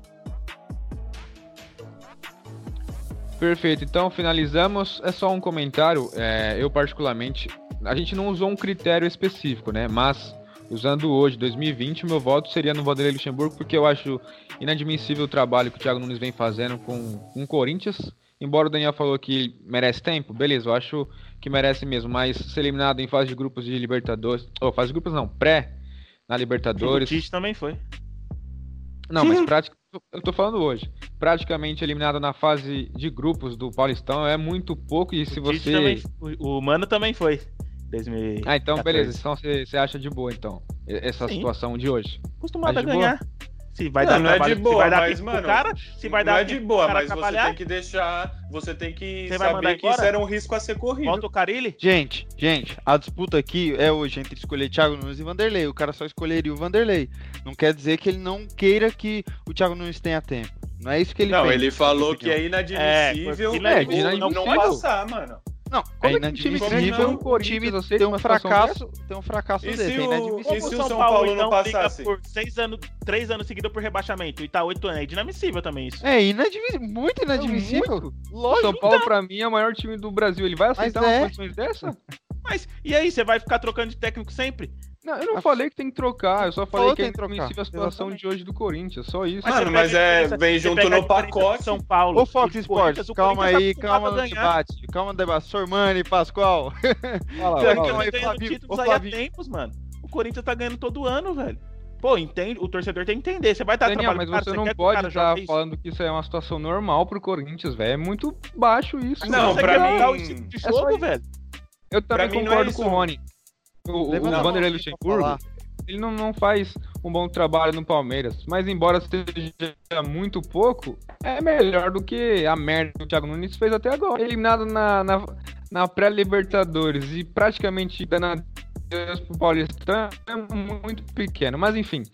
Perfeito, então finalizamos. É só um comentário. é, eu, particularmente, a gente não usou um critério específico, né? Mas, usando hoje, 2020, meu voto seria no Vanderlei Luxemburgo, porque eu acho inadmissível o trabalho que o Thiago Nunes vem fazendo com, com o Corinthians. Embora o Daniel falou que merece tempo, beleza, eu acho que merece mesmo, mas ser eliminado em fase de grupos de Libertadores, ou fase de grupos não, pré na O Libertadores. Tite também foi. Não, mas prati- eu tô falando hoje. Praticamente eliminado na fase de grupos do Paulistão é muito pouco. E se O você. também- o, o Mano também foi. 2014. Ah, então beleza. Então você acha de boa, então, essa Sim. situação de hoje. Acostumado a ganhar. Se vai Não, dar não é de trabalho, se boa, vai dar mas, mano, cara, se vai não dar é de boa, mas você tem que deixar. Você tem que Você saber que isso era um risco a ser corrido. volta o Carilli. Gente, gente, a disputa aqui é hoje entre escolher Thiago Nunes e Vanderlei. O cara só escolheria o Vanderlei. Não quer dizer que ele não queira que o Thiago Nunes tenha tempo. Não é isso que ele não, pensa, ele falou que é opinião. inadmissível É, o- é não inadmissível. passar, mano. Não, Como é é que um time grande inadmissível como o Corinthians ter um uma situação fracasso, ter um fracasso E desse. se É o- inadmissível. e se o São Paulo não passasse? por seis anos, três anos seguidos por rebaixamento e tá oito anos, é inadmissível também isso. É inadmissível, muito inadmissível. O Lógico. São Paulo, pra mim, é o maior time do Brasil. Ele vai aceitar Mas umas é. dessa? Mas e aí, você vai ficar trocando de técnico sempre? Não, eu não Mas- falei que tem que trocar. Eu só falei Falou que é tem que trocar. inadmissível a situação Exatamente. de hoje do Corinthians. Só isso. Mano, você mas a é- vem você junto no a pacote. São Paulo. Ô Fox Sports, calma tá aí, calma no a debate. Calma no debate. Sormani, Pascoal. Fala, O fala. Corinthians calma tá aí, ganhando Flavinho. títulos aí há tempos, mano. O Corinthians tá ganhando todo ano, velho. Pô, entende? O torcedor tem que entender. Você vai dar Daniel, mas cara, você não quer que o cara pode estar isso? falando que isso é uma situação normal pro Corinthians, velho. É muito baixo isso. Não. Você pra mim- é velho? Eu também não é concordo isso. com o Rony. O, Levanta o Vanderlei Luxemburgo, ele não, não faz um bom trabalho no Palmeiras. Mas embora seja muito pouco, é melhor do que a merda que o Thiago Nunes fez até agora. Eliminado na, na, na pré-Libertadores e praticamente dando adeus pro Paulistão é muito pequeno. Mas enfim,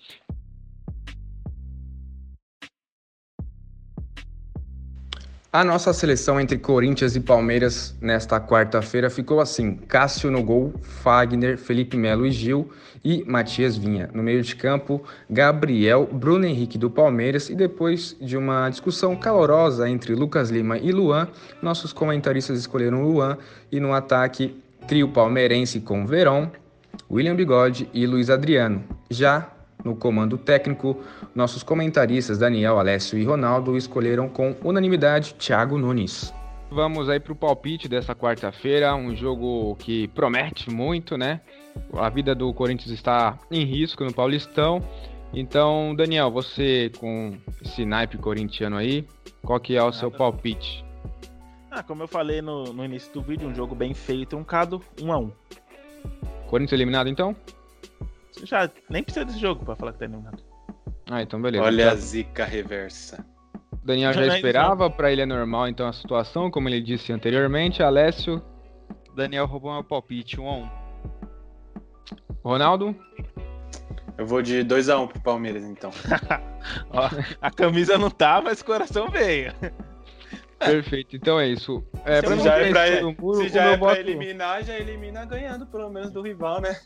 A nossa seleção entre Corinthians e Palmeiras nesta quarta-feira ficou assim: Cássio no gol, Fagner, Felipe Melo e Gil e Matias Vinha. No meio de campo, Gabriel, Bruno Henrique do Palmeiras e depois de uma discussão calorosa entre Lucas Lima e Luan, nossos comentaristas escolheram Luan e no ataque, trio palmeirense com Verón, William Bigode e Luiz Adriano. Já no comando técnico, nossos comentaristas Daniel, Alessio e Ronaldo escolheram com unanimidade Thiago Nunes. Vamos aí pro palpite dessa quarta-feira, um jogo que promete muito, né? A vida do Corinthians está em risco no Paulistão. Então, Daniel, você com esse naipe corintiano aí, qual que é o seu palpite? Ah, como eu falei no, no início do vídeo, um jogo bem feio e truncado, um a um. Corinthians eliminado então? Já nem precisa desse jogo pra falar que tá eliminado. Ah, então beleza. Olha a zica reversa. o Daniel já Mas, esperava, pra ele é normal então a situação, como ele disse anteriormente. Alessio, Daniel roubou meu palpite, 1 a 1 Ronaldo, Eu vou de 2x1 pro Palmeiras, então. Ó, a camisa não tá, mas o coração veio. perfeito. Então é isso. É, Se já é pra- muro, Se já é pra voto- eliminar, já elimina ganhando, pelo menos do rival, né?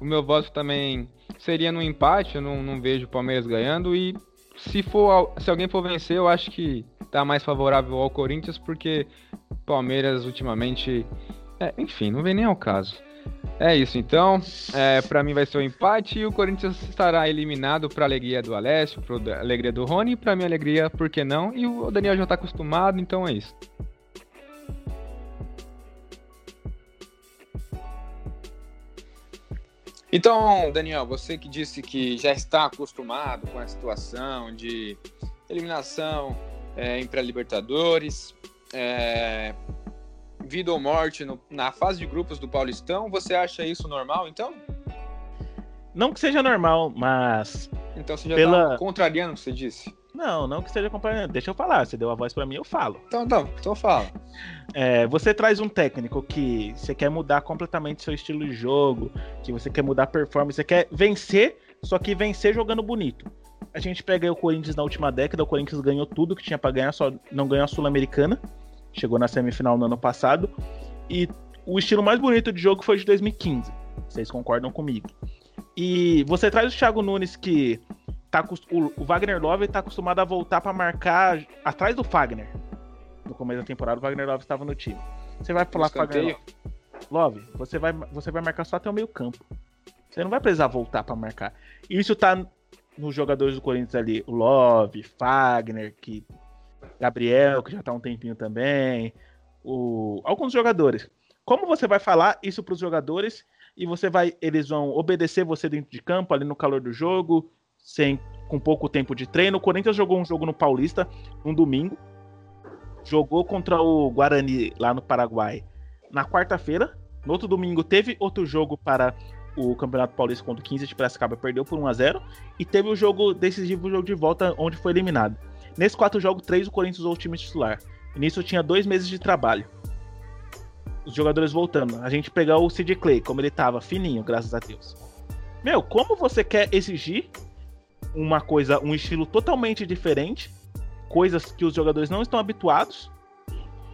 O meu voto também seria no empate, eu não, não vejo o Palmeiras ganhando. E se, for, se alguém for vencer, eu acho que tá mais favorável ao Corinthians, porque Palmeiras ultimamente. é, enfim, não vem nem ao caso. É isso, então. É, para mim vai ser o empate e o Corinthians estará eliminado para alegria do Alessio, para alegria do Rony para minha alegria, por que não? E o Daniel já tá acostumado, então é isso. Então, Daniel, você que disse que já está acostumado com a situação de eliminação é, em pré-libertadores, é, vida ou morte no- na fase de grupos do Paulistão, você acha isso normal, então? Não que seja normal, mas. Então você já Pela- está contrariando o que você disse? Não, não que seja acompanhando. Deixa eu falar. Você deu a voz pra mim, eu falo. Então, então, então fala. É, você traz um técnico que você quer mudar completamente seu estilo de jogo, que você quer mudar a performance, você quer vencer, só que vencer jogando bonito. A gente pega aí o Corinthians na última década, o Corinthians ganhou tudo que tinha pra ganhar, só não ganhou a Sul-Americana. Chegou na semifinal no ano passado. E o estilo mais bonito de jogo foi de 2015. Vocês concordam comigo? E você traz o Thiago Nunes que tá o, Wagner Love tá acostumado a voltar pra marcar atrás do Fagner. No começo da temporada, o Wagner Love estava no time. Você vai falar Escanteio. Love, você vai, você vai marcar só até o meio campo. Você não vai precisar voltar pra marcar. Isso tá nos jogadores do Corinthians ali. O Love, Fagner, que Gabriel, que já tá um tempinho também. O, alguns jogadores. Como você vai falar isso pros jogadores e você vai, eles vão obedecer você dentro de campo, ali no calor do jogo, sem com pouco tempo de treino. O Corinthians jogou um jogo no Paulista um domingo. Jogou contra o Guarani lá no Paraguai na quarta-feira. No outro domingo teve outro jogo para o Campeonato Paulista contra o 15 de Piracicaba, perdeu por 1 a 0 e teve o jogo decisivo, o jogo de volta, onde foi eliminado. Nesses quatro jogos, três o Corinthians usou o time titular. E nisso tinha dois meses de trabalho. Os jogadores voltando. A gente pegar o Sid Clay, como ele tava, fininho, graças a Deus. Meu, como você quer exigir uma coisa, um estilo totalmente diferente, coisas que os jogadores não estão habituados,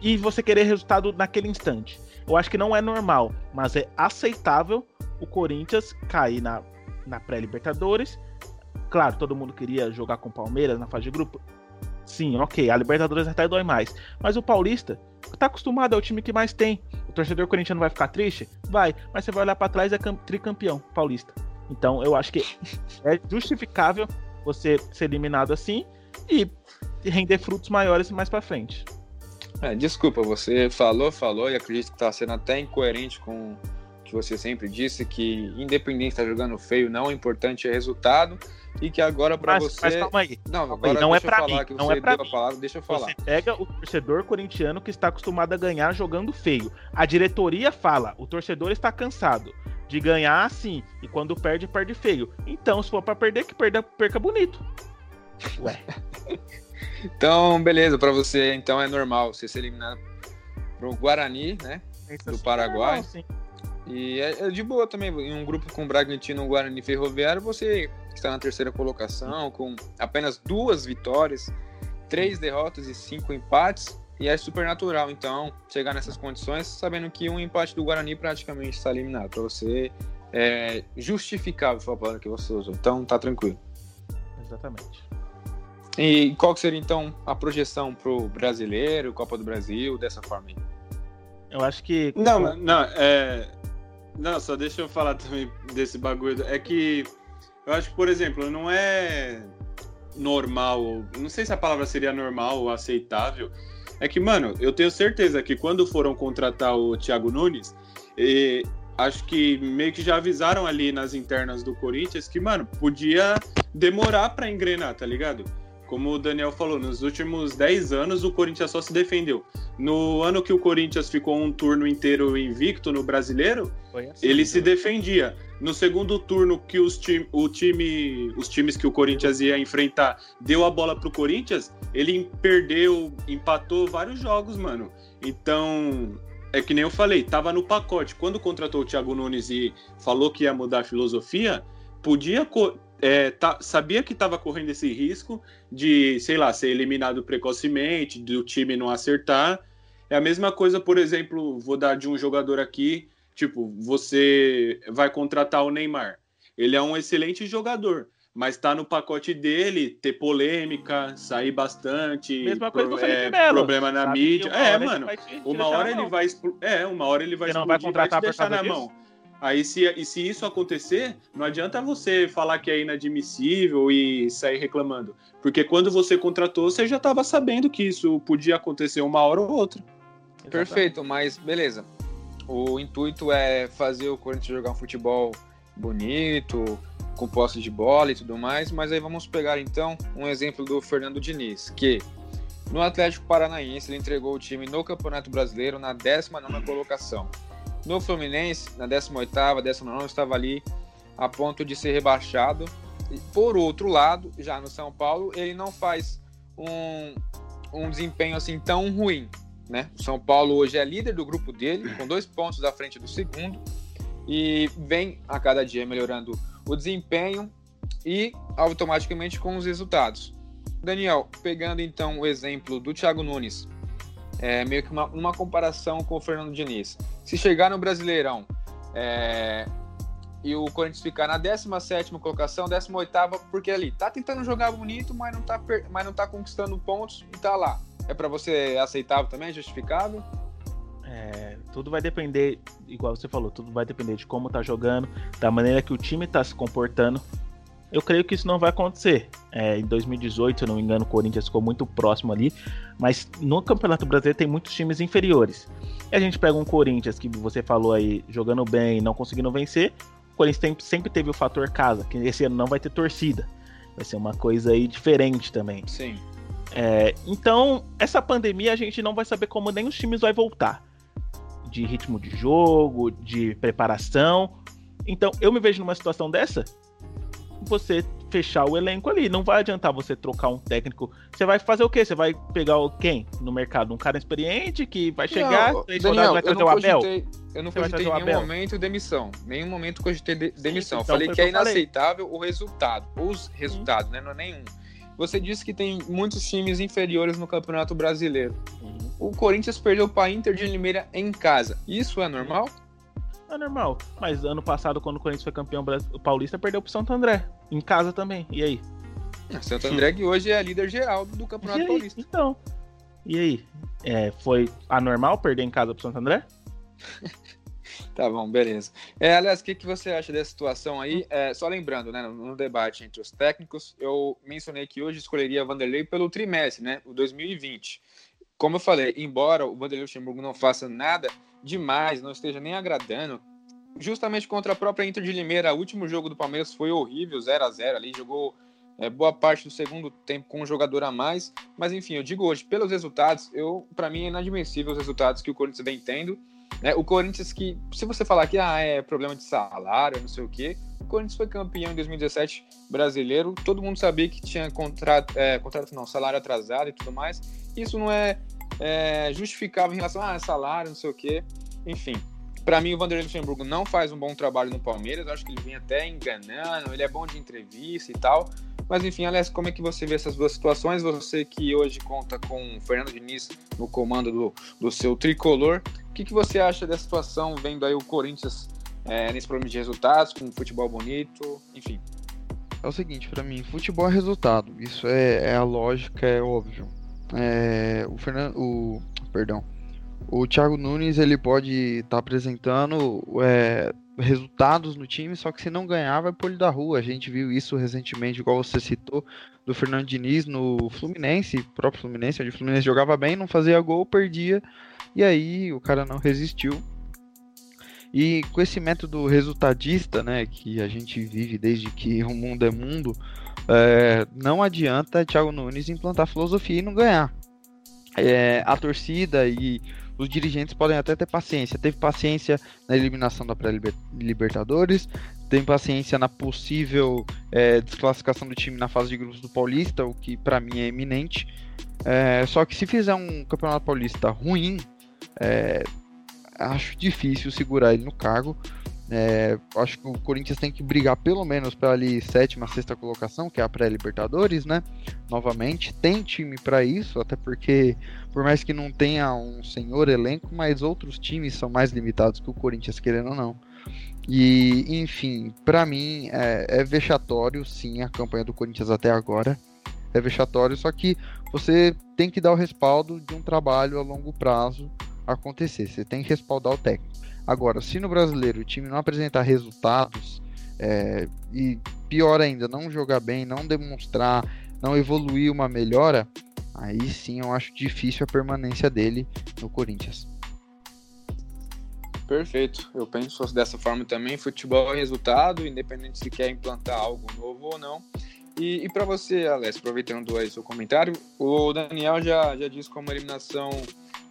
e você querer resultado naquele instante? Eu acho que não é normal, mas é aceitável o Corinthians cair na, na pré-Libertadores. Claro, todo mundo queria jogar com o Palmeiras na fase de grupo. Sim, ok, a Libertadores até dói mais. Mas o Paulista tá acostumado, é o time que mais tem. O torcedor corintiano vai ficar triste? Vai, mas você vai olhar para trás é tricampeão paulista. Então eu acho que é justificável você ser eliminado assim e render frutos maiores mais para frente. É, desculpa, você falou, falou e acredito que está sendo até incoerente com o que você sempre disse, que independente de estar tá jogando feio, não, o importante é resultado e que agora para você... Mas calma aí. Não, agora não é para mim, não é para mim. Palavra, deixa eu falar. Você pega o torcedor corintiano que está acostumado a ganhar jogando feio. A diretoria fala, o torcedor está cansado de ganhar assim, e quando perde, perde feio. Então, se for para perder, que perda, perca bonito. Ué. Então, beleza, para você então é normal você ser eliminado pro Guarani, né? do Paraguai. É normal, e é, é, de boa também, em um grupo com Bragantino, Guarani Ferroviário, você está na terceira colocação, com apenas duas vitórias, três derrotas e cinco empates, e é super natural, então, chegar nessas condições, sabendo que um empate do Guarani praticamente está eliminado. Para você é justificável, foi a palavra que você usou. Então, tá tranquilo. Exatamente. E qual seria então a projeção pro brasileiro, Copa do Brasil, dessa forma aí? Eu acho que. Não, não, é. Não, só deixa eu falar também desse bagulho. É que eu acho que, por exemplo, não é normal, não sei se a palavra seria normal ou aceitável. É que, mano, eu tenho certeza que quando foram contratar o Thiago Nunes, e acho que meio que já avisaram ali nas internas do Corinthians que, mano, podia demorar para engrenar, tá ligado? Como o Daniel falou, nos últimos 10 anos o Corinthians só se defendeu. No ano que o Corinthians ficou um turno inteiro invicto no brasileiro, assim, ele né? se defendia. No segundo turno que os, time, o time, os times que o Corinthians ia enfrentar deu a bola pro Corinthians, ele perdeu, empatou vários jogos, mano. Então, é que nem eu falei, tava no pacote. Quando contratou o Thiago Nunes e falou que ia mudar a filosofia, podia é, tá, sabia que estava correndo esse risco de, sei lá, ser eliminado precocemente, do time não acertar. É a mesma coisa, por exemplo, vou dar de um jogador aqui, tipo, você vai contratar o Neymar. Ele é um excelente jogador, mas tá no pacote dele ter polêmica, sair bastante, Mesma coisa pro, é, Melo, problema na mídia. É, mano, uma hora ele vai, é, uma hora ele vai, não vai contratar vai te deixar na disso? mão. Aí, se, e se isso acontecer, não adianta você falar que é inadmissível e sair reclamando. Porque quando você contratou, você já estava sabendo que isso podia acontecer uma hora ou outra. Perfeito, mas beleza. O intuito é fazer o Corinthians jogar um futebol bonito, com posse de bola e tudo mais, mas aí vamos pegar então um exemplo do Fernando Diniz, que no Atlético Paranaense ele entregou o time no Campeonato Brasileiro na 19ª colocação. No Fluminense, na 18ª, 19 estava ali a ponto de ser rebaixado. E, por outro lado, já no São Paulo, ele não faz um, um desempenho assim tão ruim. Né? O São Paulo hoje é líder do grupo dele, com dois pontos à frente do segundo, e vem a cada dia melhorando o desempenho e automaticamente com os resultados. Daniel, pegando então o exemplo do Thiago Nunes, é, meio que uma, uma comparação com o Fernando Diniz. Se chegar no Brasileirão é, e o Corinthians ficar na 17 colocação, 18 porque ali tá tentando jogar bonito, mas não tá, mas não tá conquistando pontos e tá lá. É para você aceitável também, justificável? É, tudo vai depender, igual você falou, tudo vai depender de como tá jogando, da maneira que o time tá se comportando. Eu creio que isso não vai acontecer. É, em 2018, se eu não me engano, o Corinthians ficou muito próximo ali. Mas no Campeonato Brasileiro tem muitos times inferiores. E a gente pega um Corinthians que você falou aí, jogando bem, não conseguindo vencer. O Corinthians sempre teve o fator casa, que esse ano não vai ter torcida. Vai ser uma coisa aí diferente também. Sim. É, então, essa pandemia a gente não vai saber como nem os times vai voltar. De ritmo de jogo, de preparação. Então, eu me vejo numa situação dessa. Você fechar o elenco ali. Não vai adiantar você trocar um técnico. Você vai fazer o quê? Você vai pegar o quem no mercado? Um cara experiente que vai chegar, Não, três Daniel, vai eu trazer não o Abel? eu não Você cogitei em nenhum momento demissão. Nenhum momento cogitei de- demissão. então falei que é eu falei. inaceitável o resultado. Os resultados, né? Não é nenhum. Você disse que tem muitos times inferiores no Campeonato Brasileiro. Uhum. O Corinthians perdeu para Inter de Limeira em casa. Isso é normal? É normal. Mas ano passado, quando o Corinthians foi campeão paulista, perdeu pro Santo André. Em casa também. E aí? Santo André que hoje é líder geral do Campeonato? Paulista. Então. E aí? É, foi anormal perder em casa pro Santo André? Tá bom, beleza. É, aliás, o que, que você acha dessa situação aí? É, só lembrando, né, no, debate entre os técnicos, eu mencionei que hoje escolheria Vanderlei pelo trimestre, né, o 2020. Como eu falei, embora o Vanderlei Luxemburgo não faça nada demais, não esteja nem agradando, justamente contra a própria Inter de Limeira, o último jogo do Palmeiras foi horrível, 0 a 0 ali, jogou é, boa parte do segundo tempo com um jogador a mais, mas enfim, eu digo hoje, pelos resultados, eu para mim é inadmissível os resultados que o Corinthians vem tendo, né? O Corinthians que, se você falar que ah, é problema de salário, não sei o quê, o Corinthians foi campeão em 2017 brasileiro, todo mundo sabia que tinha contrato, é, contrato não, salário atrasado e tudo mais. Isso não é, é justificável em relação a ah, salário, não sei o quê. Enfim, para mim o Vanderlei Luxemburgo não faz um bom trabalho no Palmeiras, acho que ele vem até enganando, ele é bom de entrevista e tal. Mas enfim, Alex, como é que você vê essas duas situações? Você que hoje conta com o Fernando Diniz no comando do, do seu tricolor, que, que você acha dessa situação, vendo aí o Corinthians é, nesse problema de resultados, com um futebol bonito, enfim. É o seguinte, pra mim, futebol é resultado. Isso é, é a lógica, é óbvio. É, o Fernando, o perdão, o Thiago Nunes ele pode estar apresentando é, resultados no time, só que se não ganhar vai pôr ele da rua. A gente viu isso recentemente, igual você citou, do Fernando Diniz no Fluminense, próprio Fluminense, onde o Fluminense jogava bem, não fazia gol, perdia, e aí o cara não resistiu. E com esse método resultadista, né, que a gente vive desde que o mundo é mundo, é, não adianta Thiago Nunes implantar filosofia e não ganhar. É, a torcida e os dirigentes podem até ter paciência. Teve paciência na eliminação da pré-Libertadores, tem paciência na possível é, desclassificação do time na fase de grupos do Paulista, o que para mim é eminente. É, só que se fizer um campeonato paulista ruim, é, acho difícil segurar ele no cargo. É, acho que o Corinthians tem que brigar pelo menos para ali sétima, sexta colocação, que é a pré-Libertadores, né? Novamente, tem time para isso, até porque por mais que não tenha um senhor elenco, mas outros times são mais limitados que o Corinthians, querendo ou não. E, enfim, para mim é, é vexatório, sim, a campanha do Corinthians até agora. É vexatório, só que você tem que dar o respaldo de um trabalho a longo prazo acontecer. Você tem que respaldar o técnico. Agora, se no brasileiro o time não apresentar resultados é, e pior ainda, não jogar bem, não demonstrar, não evoluir uma melhora, aí sim eu acho difícil a permanência dele no Corinthians. Perfeito, eu penso dessa forma também. Futebol é resultado, independente se quer implantar algo novo ou não. E, e para você, Alex, aproveitando aí seu comentário, o Daniel já, já disse como eliminação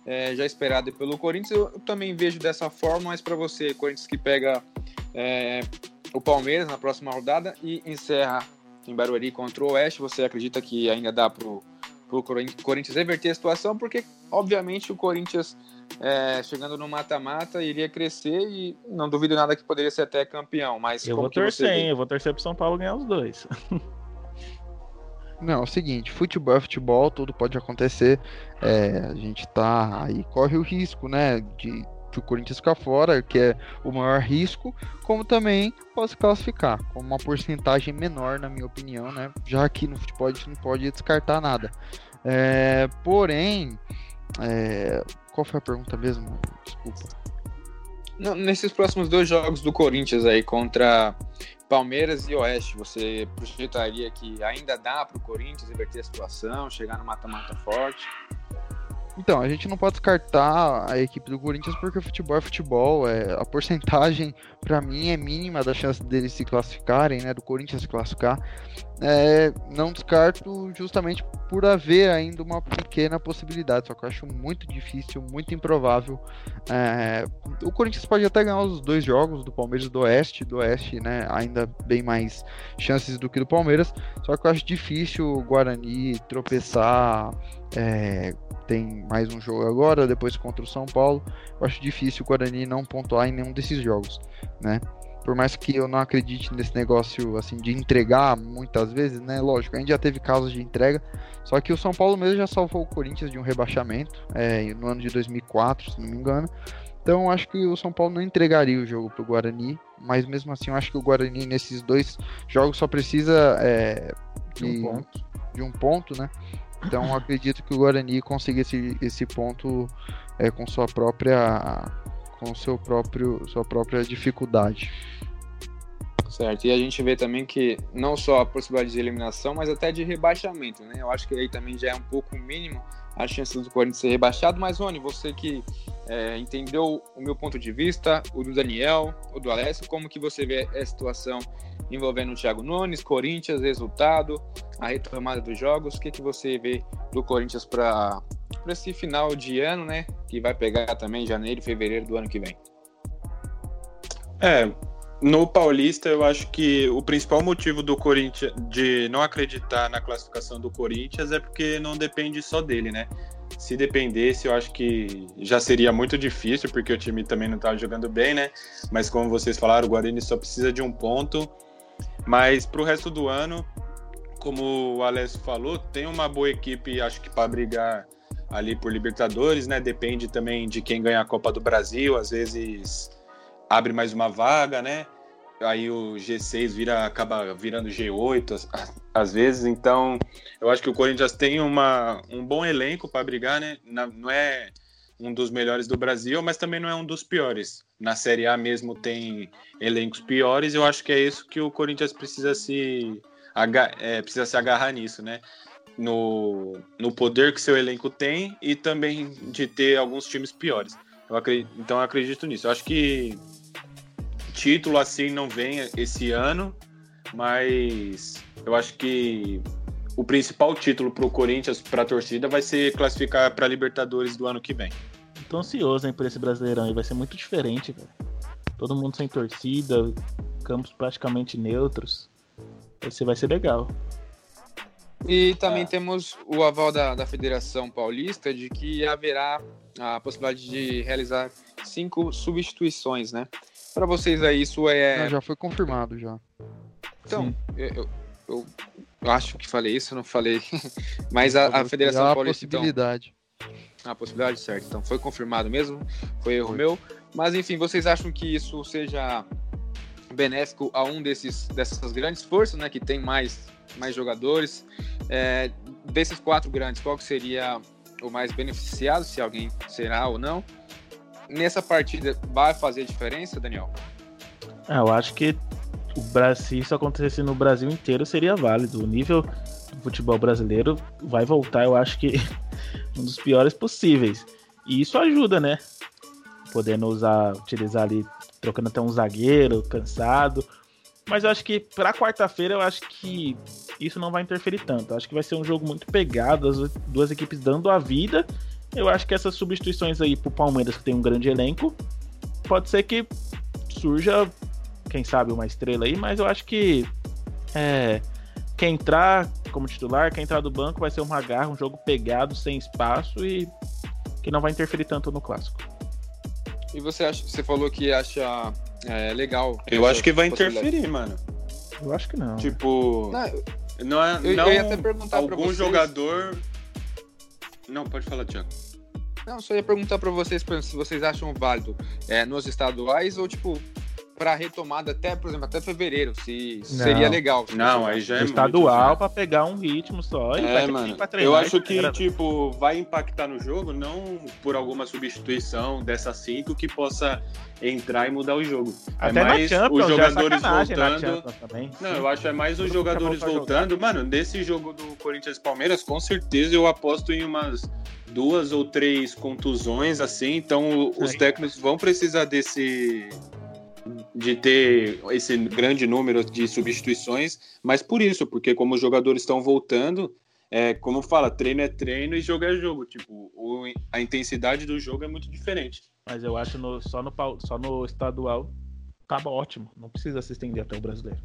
é, já esperada pelo Corinthians. Eu, também vejo dessa forma, mas para você, Corinthians que pega é, o Palmeiras na próxima rodada e encerra em Barueri contra o Oeste, você acredita que ainda dá pro, pro Corinthians reverter a situação? Porque, obviamente, o Corinthians é, chegando no mata-mata iria crescer e não duvido nada que poderia ser até campeão. Mas eu vou torcer, hein? Eu vou torcer pro São Paulo ganhar os dois. Não, é o seguinte, futebol é futebol, tudo pode acontecer. É, a gente tá aí, corre o risco, né? De, o Corinthians ficar fora, que é o maior risco, como também pode classificar, com uma porcentagem menor, na minha opinião, né? Já que no futebol a gente não pode descartar nada. É, porém, é, qual foi a pergunta mesmo? Desculpa. Não, nesses próximos dois jogos do Corinthians aí contra Palmeiras e Oeste, você projetaria que ainda dá para o Corinthians inverter a situação, chegar no mata-mata forte? Então, a gente não pode descartar a equipe do Corinthians porque o futebol é futebol. É, a porcentagem, para mim, é mínima da chance deles se classificarem, né? Do Corinthians se classificar. É, não descarto justamente por haver ainda uma pequena possibilidade, só que eu acho muito difícil, muito improvável. É, o Corinthians pode até ganhar os dois jogos do Palmeiras do Oeste, do Oeste, né? Ainda bem mais chances do que do Palmeiras, só que eu acho difícil o Guarani tropeçar. É, tem mais um jogo agora, depois contra o São Paulo. Eu acho difícil o Guarani não pontuar em nenhum desses jogos, né? Por mais que eu não acredite nesse negócio assim de entregar muitas vezes, né? Lógico, a gente já teve casos de entrega, só que o São Paulo mesmo já salvou o Corinthians de um rebaixamento é, no ano de 2004, se não me engano. Então acho que o São Paulo não entregaria o jogo para o Guarani, mas mesmo assim eu acho que o Guarani nesses dois jogos só precisa é, de, de, um ponto. de um ponto, né? Então acredito que o Guarani consiga esse, esse ponto é, com sua própria com seu próprio sua própria dificuldade. Certo. E a gente vê também que não só a possibilidade de eliminação, mas até de rebaixamento, né? Eu acho que aí também já é um pouco mínimo a chance do Corinthians ser rebaixado. Mas, Rony, você que é, entendeu o meu ponto de vista, o do Daniel, o do Alessio, como que você vê a situação envolvendo o Thiago Nunes, Corinthians, resultado, a retomada dos jogos, o que, que você vê do Corinthians para esse final de ano, né? Que vai pegar também janeiro e fevereiro do ano que vem. É, no Paulista, eu acho que o principal motivo do Corinthians de não acreditar na classificação do Corinthians é porque não depende só dele, né? Se dependesse, eu acho que já seria muito difícil, porque o time também não estava jogando bem, né? Mas como vocês falaram, o Guarani só precisa de um ponto. Mas para o resto do ano, como o Alessio falou, tem uma boa equipe, acho que para brigar ali por Libertadores, né? Depende também de quem ganha a Copa do Brasil, às vezes abre mais uma vaga, né? Aí o G6 vira, acaba virando G8 às, vezes. Então, eu acho que o Corinthians tem uma, um bom elenco para brigar, né? Na, não é um dos melhores do Brasil, mas também não é um dos piores. Na Série A mesmo tem elencos piores. Eu acho que é isso que o Corinthians precisa se, é, precisa se agarrar nisso, né? No, no poder que seu elenco tem e também de ter alguns times piores. Eu acredito, então eu acredito nisso. Eu acho que título assim não vem esse ano, mas eu acho que o principal título para o Corinthians, para a torcida, vai ser classificar para a Libertadores do ano que vem. Tô ansioso hein, por esse Brasileirão aí, vai ser muito diferente, cara. Todo mundo sem torcida, campos praticamente neutros. Esse vai ser legal. E também é. temos o aval da, da Federação Paulista de que haverá a possibilidade de realizar cinco substituições, né? Para vocês aí, isso é. Não, já foi confirmado já. Então, eu, eu, eu, acho que falei isso, não falei. Mas a, a Federação a Paulista. Então, possibilidade. Então, a possibilidade, certo. Então foi confirmado mesmo, foi erro foi. meu. Mas enfim, vocês acham que isso seja benéfico a um desses dessas grandes forças, né? Que tem mais, mais jogadores. É, desses quatro grandes, qual que seria o mais beneficiado, se alguém será ou não? nessa partida vai fazer diferença, Daniel? É, eu acho que o Brasil, se isso acontecesse no Brasil inteiro, seria válido. O nível do futebol brasileiro vai voltar, eu acho que um dos piores possíveis. E isso ajuda, né? Podendo usar, utilizar ali, trocando até um zagueiro cansado. Mas eu acho que para quarta-feira, eu acho que isso não vai interferir tanto. Eu acho que vai ser um jogo muito pegado, as duas equipes dando a vida eu acho que essas substituições aí pro Palmeiras, que tem um grande elenco, pode ser que surja, quem sabe, uma estrela aí, mas eu acho que é, quem entrar como titular, quem entrar do banco, vai ser uma garra, um jogo pegado, sem espaço e que não vai interferir tanto no clássico. E você acha, você falou que acha é, legal. Eu acho que vai interferir, mano. Eu acho que não. Tipo, não, não é eu, não eu ia até perguntar algum jogador não, pode falar, Tiago. Não, só ia perguntar para vocês se vocês acham válido é, nos estaduais ou, tipo, para retomada até, por exemplo, até fevereiro, se seria legal. Não, aí já é estadual para pegar um ritmo só. E é, mano. Treinar, eu acho que era... tipo vai impactar no jogo não por alguma substituição dessas cinco que possa entrar e mudar o jogo. É até é mais os jogadores voltando. Não, eu acho é mais os jogadores voltando. Mano, desse jogo do Corinthians Palmeiras, com certeza eu aposto em umas duas ou três contusões assim, então os técnicos vão precisar desse de ter esse grande número de substituições, mas por isso, porque como os jogadores estão voltando, é, como fala, treino é treino e jogo é jogo. Tipo, o, a intensidade do jogo é muito diferente. Mas eu acho no, só, no, só no estadual tava ótimo. Não precisa se estender até o brasileiro.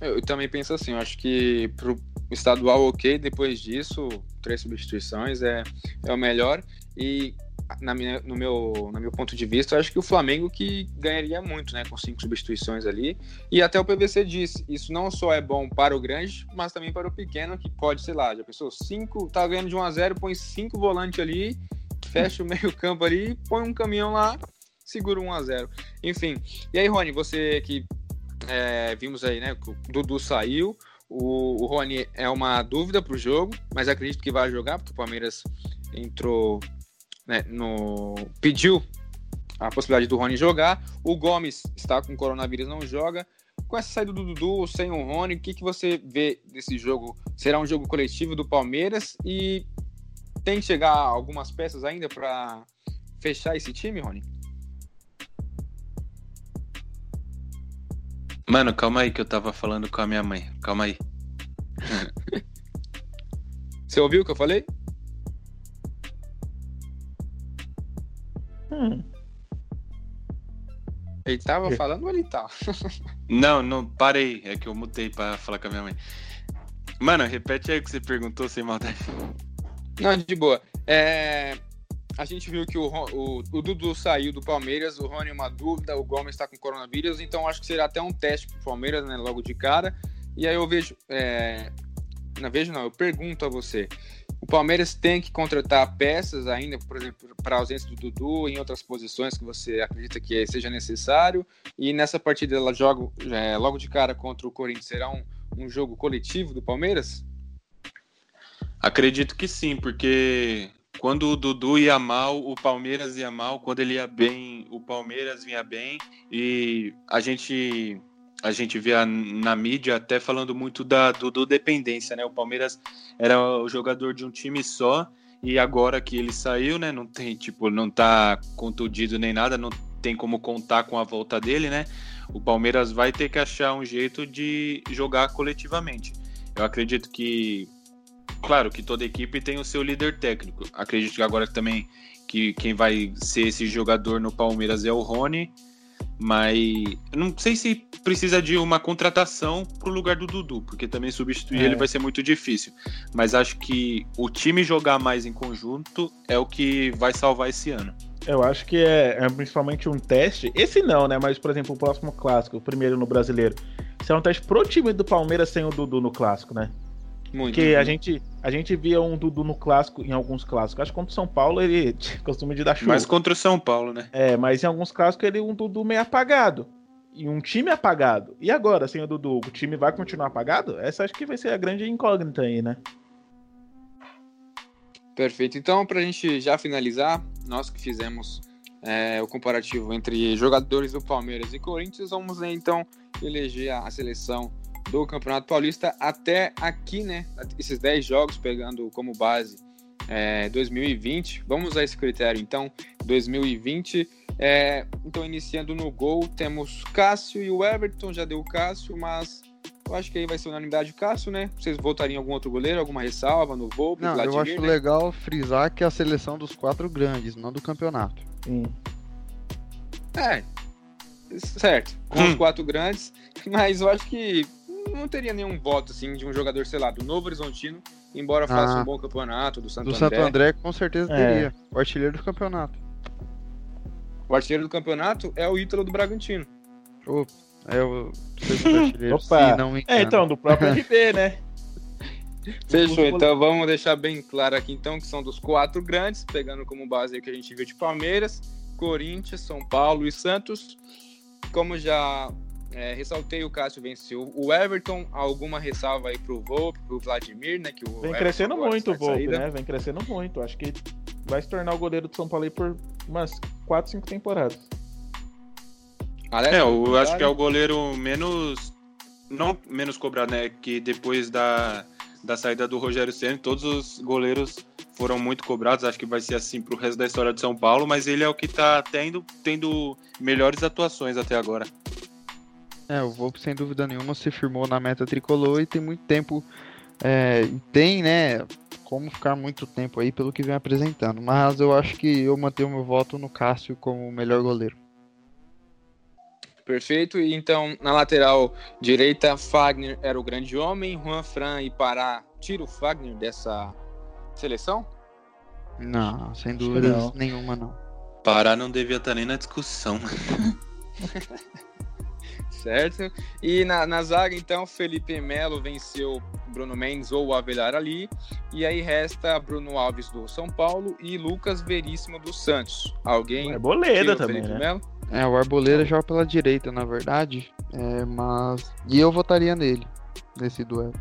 Eu, eu também penso assim, eu acho que pro estadual ok, depois disso, três substituições é, é o melhor. E na minha, no, meu, no meu ponto de vista, eu acho que o Flamengo que ganharia muito, né? Com cinco substituições ali. E até o PVC disse, isso não só é bom para o grande, mas também para o pequeno, que pode, sei lá, já pensou, cinco, tá ganhando de 1 a 0 põe cinco volantes ali, fecha o meio campo ali, põe um caminhão lá, segura 1 a 0 Enfim, e aí, Rony, você que é, vimos aí, né, o Dudu saiu, o, o Rony é uma dúvida para o jogo, mas acredito que vai jogar, porque o Palmeiras entrou né, no, pediu a possibilidade do Rony jogar. O Gomes está com coronavírus, não joga. Com essa saída do Dudu, sem o Rony, o que, que você vê desse jogo? Será um jogo coletivo do Palmeiras? E tem que chegar algumas peças ainda para fechar esse time, Rony? Mano, calma aí que eu tava falando com a minha mãe. Calma aí. Você ouviu o que eu falei? Hum. Ele tava falando ou ele tá? não, não, parei. É que eu mutei pra falar com a minha mãe. Mano, repete aí o que você perguntou sem maldade. Não, de boa. É, a gente viu que o, o, o, Dudu saiu do Palmeiras, o Rony é uma dúvida, o Gomes está com coronavírus, então acho que será até um teste pro Palmeiras, né, logo de cara. E aí eu vejo, é, não vejo não, eu pergunto a você, o Palmeiras tem que contratar peças ainda, por exemplo, para a ausência do Dudu, em outras posições que você acredita que seja necessário. E nessa partida ela joga é, logo de cara contra o Corinthians. Será um, um jogo coletivo do Palmeiras? Acredito que sim, porque quando o Dudu ia mal, o Palmeiras ia mal. Quando ele ia bem, o Palmeiras vinha bem. E a gente a gente via na mídia até falando muito da do, do, dependência, né? O Palmeiras era o jogador de um time só e agora que ele saiu, né? Não tem tipo, não tá contundido nem nada, não tem como contar com a volta dele, né? O Palmeiras vai ter que achar um jeito de jogar coletivamente. Eu acredito que, claro, que toda equipe tem o seu líder técnico. Acredito que agora também que quem vai ser esse jogador no Palmeiras é o Rony mas não sei se precisa de uma contratação pro lugar do Dudu, porque também substituir é. ele vai ser muito difícil. Mas acho que o time jogar mais em conjunto é o que vai salvar esse ano. Eu acho que é, é principalmente um teste. Esse não, né? Mas, por exemplo, o próximo clássico, o primeiro no brasileiro. Isso é um teste pro time do Palmeiras sem o Dudu no clássico, né? Muito. Porque a gente, a gente via um Dudu no clássico, em alguns clássicos. Acho que contra o São Paulo ele costuma de dar chuva. Mas contra o São Paulo, né? É, mas em alguns clássicos ele um Dudu meio apagado. E um time apagado. E agora, sem o Dudu, o time vai continuar apagado? Essa acho que vai ser a grande incógnita aí, né? Perfeito. Então, pra gente já finalizar, nós que fizemos é, o comparativo entre jogadores do Palmeiras e Corinthians, vamos né, então eleger a seleção do Campeonato Paulista até aqui, né? Esses 10 jogos, pegando como base é, 2020. Vamos usar esse critério, então, 2020. É, então, iniciando no gol, temos Cássio e o Everton, já deu o Cássio, mas eu acho que aí vai ser unanimidade o Cássio, né? Vocês votariam em algum outro goleiro, alguma ressalva no voo? Não, Vladimir, eu acho né? legal frisar que é a seleção dos quatro grandes, não do campeonato. Hum. É, certo. Com hum. os quatro grandes, mas eu acho que não teria nenhum voto assim de um jogador, sei lá, do Novo Horizontino, embora faça ah, um bom campeonato, do Santo do André. Do Santo André, com certeza é. teria. O artilheiro do campeonato. O artilheiro do campeonato é o Ítalo do Bragantino. Oh, é o artilheiro. Opa. não me é, então, do próprio RB, né? Fechou, então vamos deixar bem claro aqui então que são dos quatro grandes, pegando como base o que a gente viu de Palmeiras, Corinthians, São Paulo e Santos. como já é, ressaltei, o Cássio venceu o Everton. Alguma ressalva aí pro Volpe, pro Vladimir, né? Que o Vem Everton crescendo muito o está de Volpe, né? Vem crescendo muito. Acho que vai se tornar o goleiro do São Paulo aí por umas 4, 5 temporadas. Alex, É, eu acho que é o goleiro menos. Não menos cobrado, né? Que depois da, da saída do Rogério Senna, todos os goleiros foram muito cobrados. Acho que vai ser assim pro resto da história de São Paulo, mas ele é o que tá tendo, tendo melhores atuações até agora. É, o Volpe sem dúvida nenhuma se firmou na meta tricolor e tem muito tempo, é, tem, né, como ficar muito tempo aí pelo que vem apresentando. Mas eu acho que eu mantenho meu voto no Cássio como o melhor goleiro. Perfeito. E então, na lateral direita, Fagner era o grande homem. Juan Fran e Pará tira o Fagner dessa seleção? Não, sem não. nenhuma não. Pará não devia estar nem na discussão. Certo. E na, na zaga, então, Felipe Melo venceu Bruno Mendes ou o Avelar ali. E aí resta Bruno Alves do São Paulo e Lucas Veríssimo do Santos. Alguém É boleda tira o também, Felipe né? Melo? É, o Arboleda joga pela direita, na verdade, é, mas... E eu votaria nele, nesse duelo.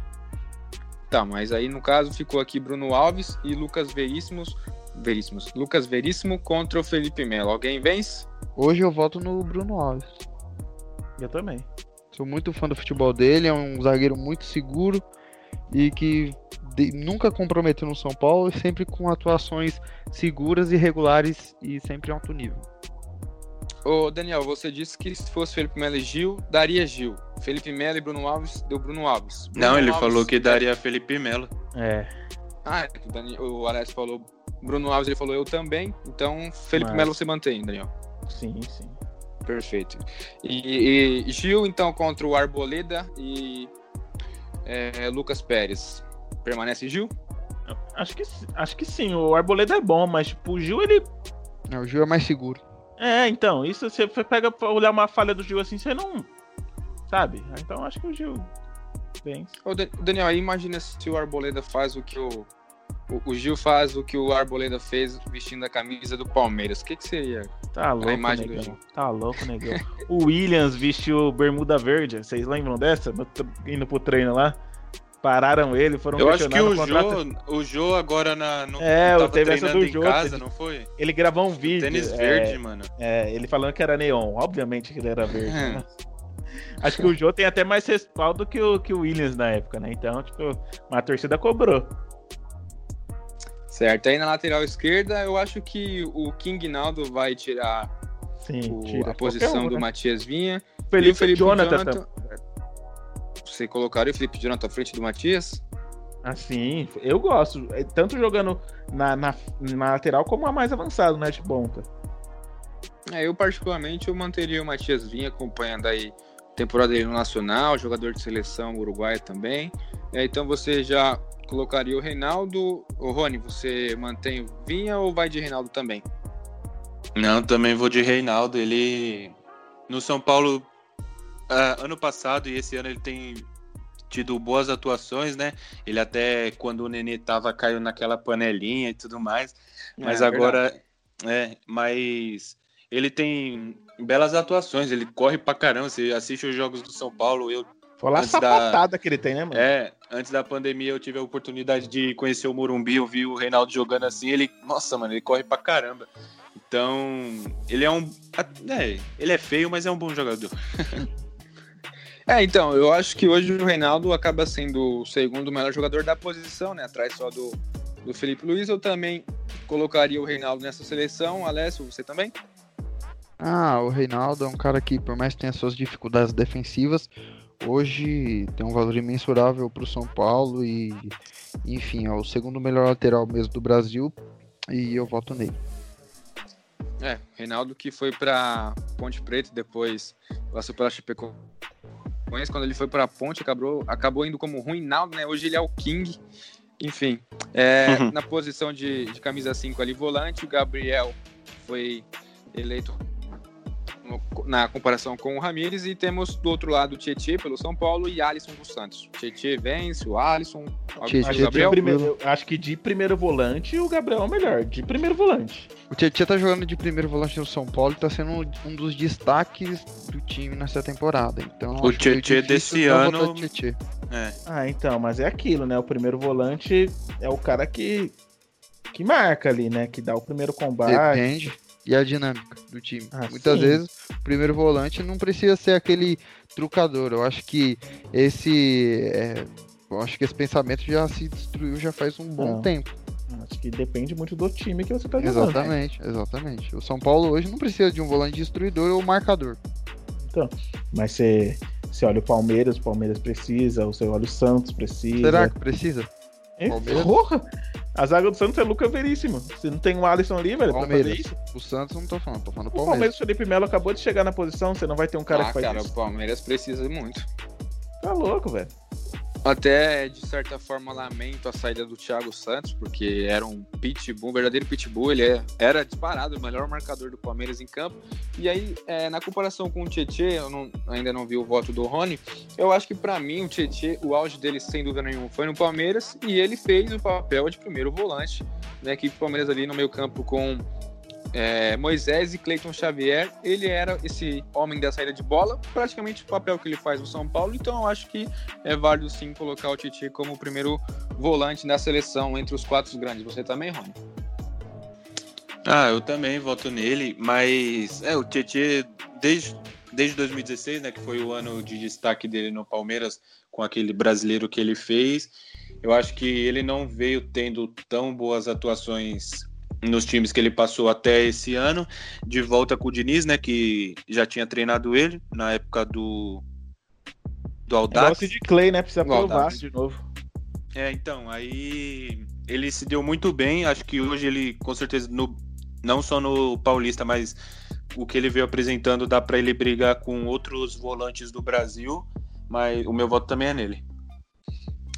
Tá, mas aí no caso ficou aqui Bruno Alves e Lucas Veríssimos. Veríssimos. Lucas Veríssimo contra o Felipe Melo. Alguém vence? Hoje eu voto no Bruno Alves. Eu também. Sou muito fã do futebol dele, é um zagueiro muito seguro e que de- nunca comprometeu no São Paulo e sempre com atuações seguras e regulares e sempre em alto nível. Ô, Daniel, você disse que se fosse Felipe Melo e Gil, daria Gil. Felipe Melo e Bruno Alves, deu Bruno Alves. Bruno Não, ele Alves- falou que daria Felipe Melo. É. Ah, o, Daniel, o Alex falou Bruno Alves, ele falou eu também. Então, Felipe Mas- Melo você mantém, Daniel. Sim, sim. Perfeito. E, e Gil, então, contra o Arboleda e é, Lucas Pérez. Permanece Gil? Acho que, acho que sim. O Arboleda é bom, mas tipo, o Gil, ele. É, o Gil é mais seguro. É, então, isso você pega pra olhar uma falha do Gil assim, você não. Sabe? Então acho que o Gil vence. Ô, Dan- Daniel, aí imagina se o Arboleda faz o que o, o, o Gil faz o que o Arboleda fez vestindo a camisa do Palmeiras. O que, que seria? Tá louco, imagem do negão. Gil. Tá louco, negão. o Williams vestiu bermuda verde. Vocês lembram dessa? Indo pro treino lá. Pararam ele, foram Eu acho que o contrato. Jô, o Jô agora na, no, É, tava teve essa treinando do em Jô, casa, teve- não foi? Ele gravou um vídeo. Tênis é, verde, mano. É, ele falando que era neon. Obviamente que ele era verde. né? Acho que o Jô tem até mais respaldo que o, que o Williams na época, né? Então, tipo, a torcida cobrou. Certo. Aí na lateral esquerda, eu acho que o King Naldo vai tirar Sim, o- tira a posição um, do né? Matias Vinha. Felipe, e o Felipe Jonathan. Jonathan. Você colocaria o Felipe Jonathan à frente do Matias? Assim, eu gosto. É, Tanto jogando na, na, na lateral como a mais avançado, né? De ponta. É, eu particularmente eu manteria o Matias Vinha acompanhando aí a temporada dele no Nacional, jogador de seleção uruguaia também. É, então você já colocaria o Reinaldo. O Rony, você mantém o Vinha ou vai de Reinaldo também? Não, também vou de Reinaldo. Ele no São Paulo ah, ano passado e esse ano ele tem tido boas atuações, né? Ele até quando o Nenê tava caiu naquela panelinha e tudo mais. Mas É, agora é, mas ele tem belas atuações, ele corre pra caramba. Você assiste os jogos do São Paulo, eu Foi lá a Antes da- sapatada que ele tem, né, mano? é, antes da pandemia eu tive a oportunidade de conhecer o Morumbi, eu vi o Reinaldo jogando assim, ele, nossa, mano, ele corre pra caramba. Então, ele é um, é, ele é feio, mas é um bom jogador. É, então, eu acho que hoje o Reinaldo acaba sendo o segundo melhor jogador da posição, né? Atrás só do, do Felipe Luiz. Eu também colocaria o Reinaldo nessa seleção. Alessio, você também? Ah, o Reinaldo é um cara que, por mais que tenha suas dificuldades defensivas, hoje tem um valor imensurável para o São Paulo e, enfim, é o segundo melhor lateral mesmo do Brasil e eu voto nele. É, Reinaldo que foi pra Ponte Preta, depois passou pela Chapecoense. Quando ele foi pra Ponte, acabou, acabou indo como Ruinaldo, né? Hoje ele é o King. Enfim, é, na posição de, de camisa 5 ali, volante, o Gabriel foi eleito no- na comparação com o Ramires e temos do outro lado o Tietchan pelo São Paulo e Alisson do Santos. Tietchan vence, o Alisson, o Acho que, de Gabriel. primeiro, eu acho que de primeiro volante o Gabriel é o melhor. De primeiro volante. O Tietchan tá jogando de primeiro volante no São Paulo e tá sendo um- dos destaques do time nessa temporada. Então, O meio Tietchan desse não ano-. É. Ah, então, mas é aquilo, né? O primeiro volante é o cara que, que marca ali, né? Que dá o primeiro combate. Depende. E a dinâmica do time. Ah, Muitas sim. vezes o primeiro volante não precisa ser aquele trucador. Eu acho que esse. é, eu acho que esse pensamento já se destruiu já faz um bom Não. tempo. Acho que depende muito do time que você tá jogando. Exatamente, exatamente. O São Paulo hoje não precisa de um volante destruidor ou marcador. Mas você, você olha o Palmeiras, o Palmeiras precisa, ou você olha o Santos precisa. Será que precisa? É, Palmeiras? Porra! A zaga do Santos é Luca Veríssimo. Se não tem o Alisson ali, velho, pra fazer Palmeiras. isso. O Santos não tô falando, tô falando do O Palmeiras. Palmeiras, o Felipe Melo acabou de chegar na posição, você não vai ter um cara ah, que faz cara, isso. o Palmeiras precisa muito. Tá louco, velho. Até, de certa forma, lamento a saída do Thiago Santos, porque era um pitbull, um verdadeiro pitbull. Ele é- era disparado o melhor marcador do Palmeiras em campo. E aí, é, na comparação com o Tietchan, eu não- ainda não vi o voto do Rony, eu acho que pra mim o Tietchan, o auge dele, sem dúvida nenhuma, foi no Palmeiras e ele fez o papel de primeiro volante na equipe do Palmeiras ali no meio campo com é, Moisés e Cleiton Xavier. Ele era esse homem da saída de bola, praticamente o papel que ele faz no São Paulo. Então eu acho que é válido sim colocar o Titi como o primeiro volante da seleção entre os quatro grandes. Você também, Rony? Ah, eu também voto nele, mas é o Tietchan desde desde 2016, né, que foi o ano de destaque dele no Palmeiras com aquele brasileiro que ele fez. Eu acho que ele não veio tendo tão boas atuações nos times que ele passou até esse ano, de volta com o Diniz, né, que já tinha treinado ele na época do do Audax. Negócio de Clay, né? Precisa provar de novo. É, então, aí ele se deu muito bem. Acho que hoje ele, com certeza, no, não só no Paulista, mas o que ele veio apresentando dá para ele brigar com outros volantes do Brasil. Mas o meu voto também é nele.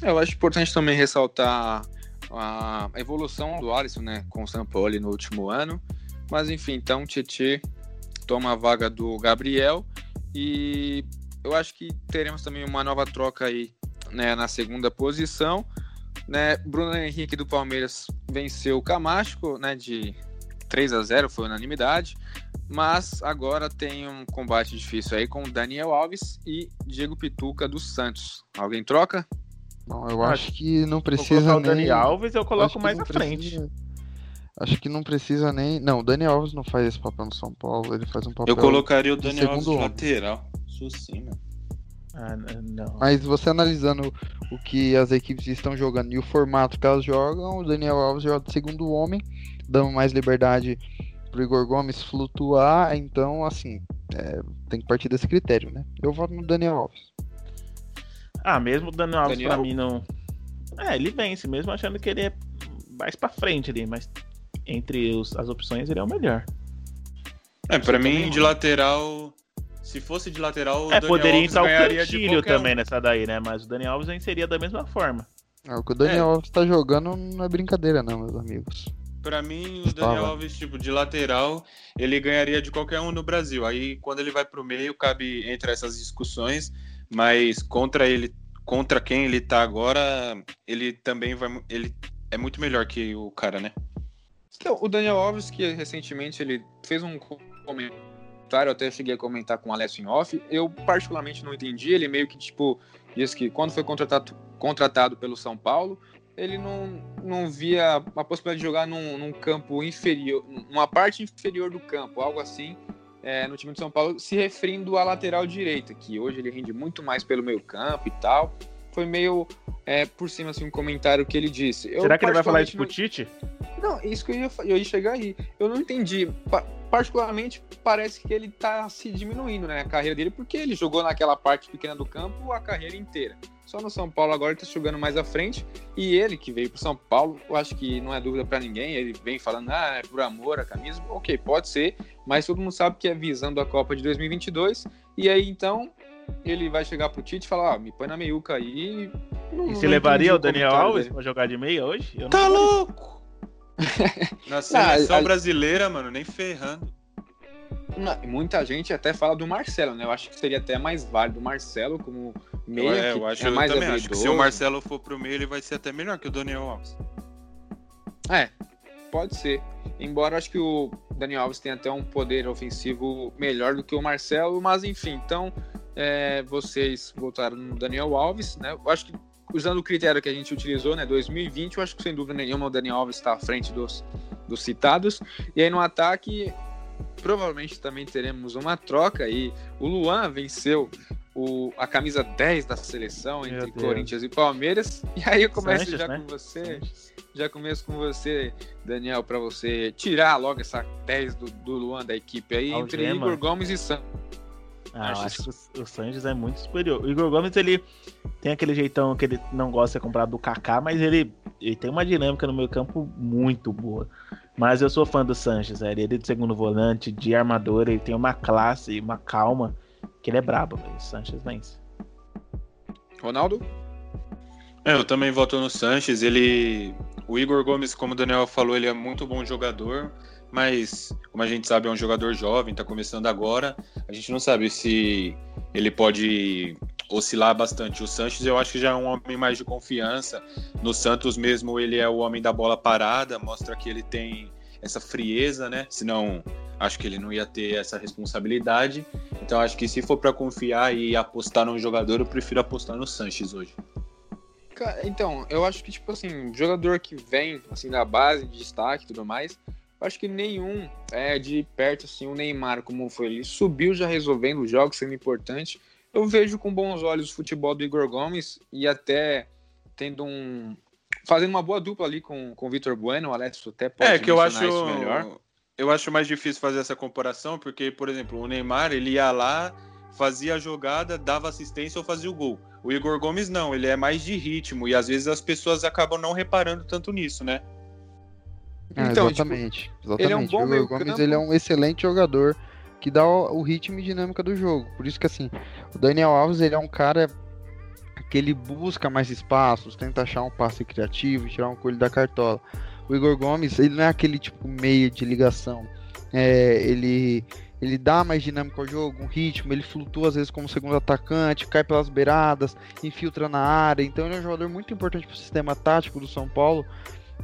Eu acho importante também ressaltar a evolução do Alisson, né, com o São Paulo no último ano. Mas enfim, então Tietchan toma a vaga do Gabriel e eu acho que teremos também uma nova troca aí, né, na segunda posição, né? Bruno Henrique do Palmeiras venceu o Camacho, né, de 3 a 0, foi unanimidade. Mas agora tem um combate difícil aí com Daniel Alves e Diego Pituca do Santos. Alguém troca? Não, eu Ah, acho que não precisa colocar o nem... Dani Alves, eu acho coloco mais na frente. Acho que não precisa nem. Não, o Dani Alves não faz esse papel no São Paulo, ele faz um papel. Eu colocaria o de Daniel Alves de lateral. Isso sim, mano. Ah, não. Mas você analisando o que as equipes estão jogando e o formato que elas jogam, o Daniel Alves joga de segundo homem, dando mais liberdade pro Igor Gomes flutuar, então assim, é, tem que partir desse critério, né? Eu voto no Daniel Alves. Ah, mesmo o Daniel Alves Daniel? pra mim não. É, ele vence, mesmo achando que ele é mais pra frente ali, mas entre os- as opções ele é o melhor. É, pra mim, também, de lateral. Se fosse de lateral, o é, Daniel poderia Alves entrar o ganharia de Cantilho qualquer um. também nessa daí, né? Mas o Daniel Alves venceria da mesma forma. É, o que o Daniel Alves tá jogando não é brincadeira, não, meus amigos. Pra mim, o. Daniel Alves, tipo, de lateral, ele ganharia de qualquer um no Brasil. Aí, quando ele vai pro meio, cabe entre essas discussões, mas contra ele, contra quem ele tá agora, ele também vai, ele é muito melhor que o cara, né? Então, o Daniel Alves, que recentemente ele fez um comentário, até cheguei a comentar com o Alessio em off, eu particularmente não entendi, ele meio que, tipo, disse que quando foi contratado, contratado pelo São Paulo, ele não, não via a possibilidade de jogar num, num campo inferior, numa parte inferior do campo, algo assim, é, no time de São Paulo, se referindo à lateral direita, que hoje ele rende muito mais pelo meio campo e tal. Foi meio é, por cima assim, um comentário que ele disse. Eu, Será que ele vai falar isso pro Tite? não, isso que eu ia, eu ia chegar aí. Eu não entendi. Pa- particularmente, parece que ele tá se diminuindo, né? A carreira dele, porque ele jogou naquela parte pequena do campo a carreira inteira. Só no São Paulo agora ele tá jogando mais à frente. E ele, que veio pro São Paulo, eu acho que não é dúvida para ninguém. Ele vem falando, ah, é por amor a camisa. Ok, pode ser. Mas todo mundo sabe que é visando a Copa de 2022. E aí, então, ele vai chegar pro Tite e falar, ó, me põe na meiuca aí. Não- E você levaria o Daniel Alves dele. pra jogar de meia hoje? Eu não Tá louco! Na seleção brasileira, mano, nem ferrando. Muita gente até fala do Marcelo, né? Eu acho que seria até mais válido o Marcelo como meia, é, eu acho, é eu mais também acho que se o. Marcelo for pro meio, ele vai ser até melhor que o Daniel Alves. É, pode ser. Embora acho que o Daniel Alves tenha até um poder ofensivo melhor do que o Marcelo, mas enfim, então é, vocês votaram no Daniel Alves, né? Eu acho que usando o critério que a gente utilizou, né? 2020, eu acho que sem dúvida nenhuma o Daniel Alves está à frente dos, dos citados. E aí no ataque, provavelmente também teremos uma troca e o Luan venceu o, a camisa 10 da seleção Meu entre Deus. Corinthians e Palmeiras. E aí eu começo Sanches, já né? com você. Já começo com você, Daniel, para você tirar logo essa 10 do, do Luan da equipe aí, entre Algema. Igor Gomes e Santos. Ah, eu Acho que o, Sanches é muito superior. O Igor Gomes, ele tem aquele jeitão que ele não gosta de ser comprado do Kaká, mas ele, ele tem uma dinâmica no meio campo muito boa. Mas eu sou fã do Sanches, velho. Ele é de segundo volante, de armador, ele tem uma classe, uma calma, que ele é brabo, velho. O Sanches vence. Ronaldo? É, eu também voto no Sanches. Ele. O Igor Gomes, como o Daniel falou, ele é muito bom jogador, mas, como a gente sabe, é um jogador jovem, tá começando agora. A gente não sabe se ele pode oscilar bastante. O Sanches, eu acho que já é um homem mais de confiança. No Santos mesmo, ele é o homem da bola parada, mostra que ele tem essa frieza, né? Senão, acho que ele não ia ter essa responsabilidade. Então, acho que se for para confiar e apostar num jogador, eu prefiro apostar no Sanches hoje. Cara, Então, eu acho que, tipo assim, jogador que vem, assim, da base, de destaque e tudo mais, eu acho que nenhum é de perto, assim, o Neymar, como foi, ele subiu já resolvendo os jogos, sendo importante. Eu vejo com bons olhos o futebol do Igor Gomes e até tendo um... fazendo uma boa dupla ali com, com o Vitor Bueno, o Alex até pode É que eu acho melhor. eu acho mais difícil fazer essa comparação porque, por exemplo, o Neymar ele ia lá, fazia a jogada, dava assistência ou fazia o gol. O Igor Gomes não, ele é mais de ritmo e às vezes as pessoas acabam não reparando tanto nisso, né? Ah, Então, tipo, exatamente. exatamente. ele é um bom o Igor. Gomes ele é um excelente jogador que dá o, o ritmo e dinâmica do jogo. Por isso que assim, o Daniel Alves ele é um cara que ele busca mais espaços, tenta achar um passe criativo, tirar um coelho da cartola. O Igor Gomes ele não é aquele tipo meio de ligação. É, ele ele dá mais dinâmica ao jogo, um ritmo, ele flutua às vezes como segundo atacante, cai pelas beiradas, infiltra na área. Então ele é um jogador muito importante para o sistema tático do São Paulo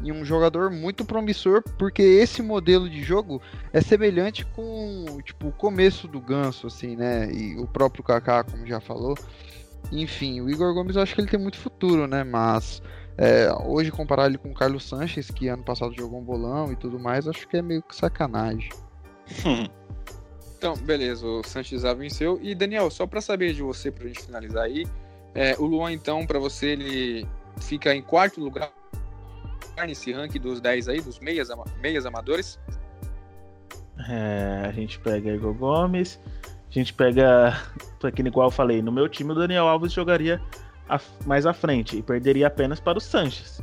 e um jogador muito promissor, porque esse modelo de jogo é semelhante com tipo, o começo do Ganso, assim, né? E o próprio Kaká, como já falou. Enfim, o Igor Gomes eu acho que ele tem muito futuro, né? Mas é, hoje comparar ele com o Carlos Sanches, que ano passado jogou um bolão e tudo mais, acho que é meio que sacanagem. Então, beleza, o Sanches já venceu. E Daniel, só pra saber de você, pra gente finalizar aí, é, o Luan, então, pra você, ele fica em quarto lugar nesse ranking dos 10 aí, dos meias, meias amadores. É, a gente pega Igor Gomes, a gente pega. Aquele igual eu falei, no meu time o Daniel Alves jogaria a- mais à frente e perderia apenas para o Sanches.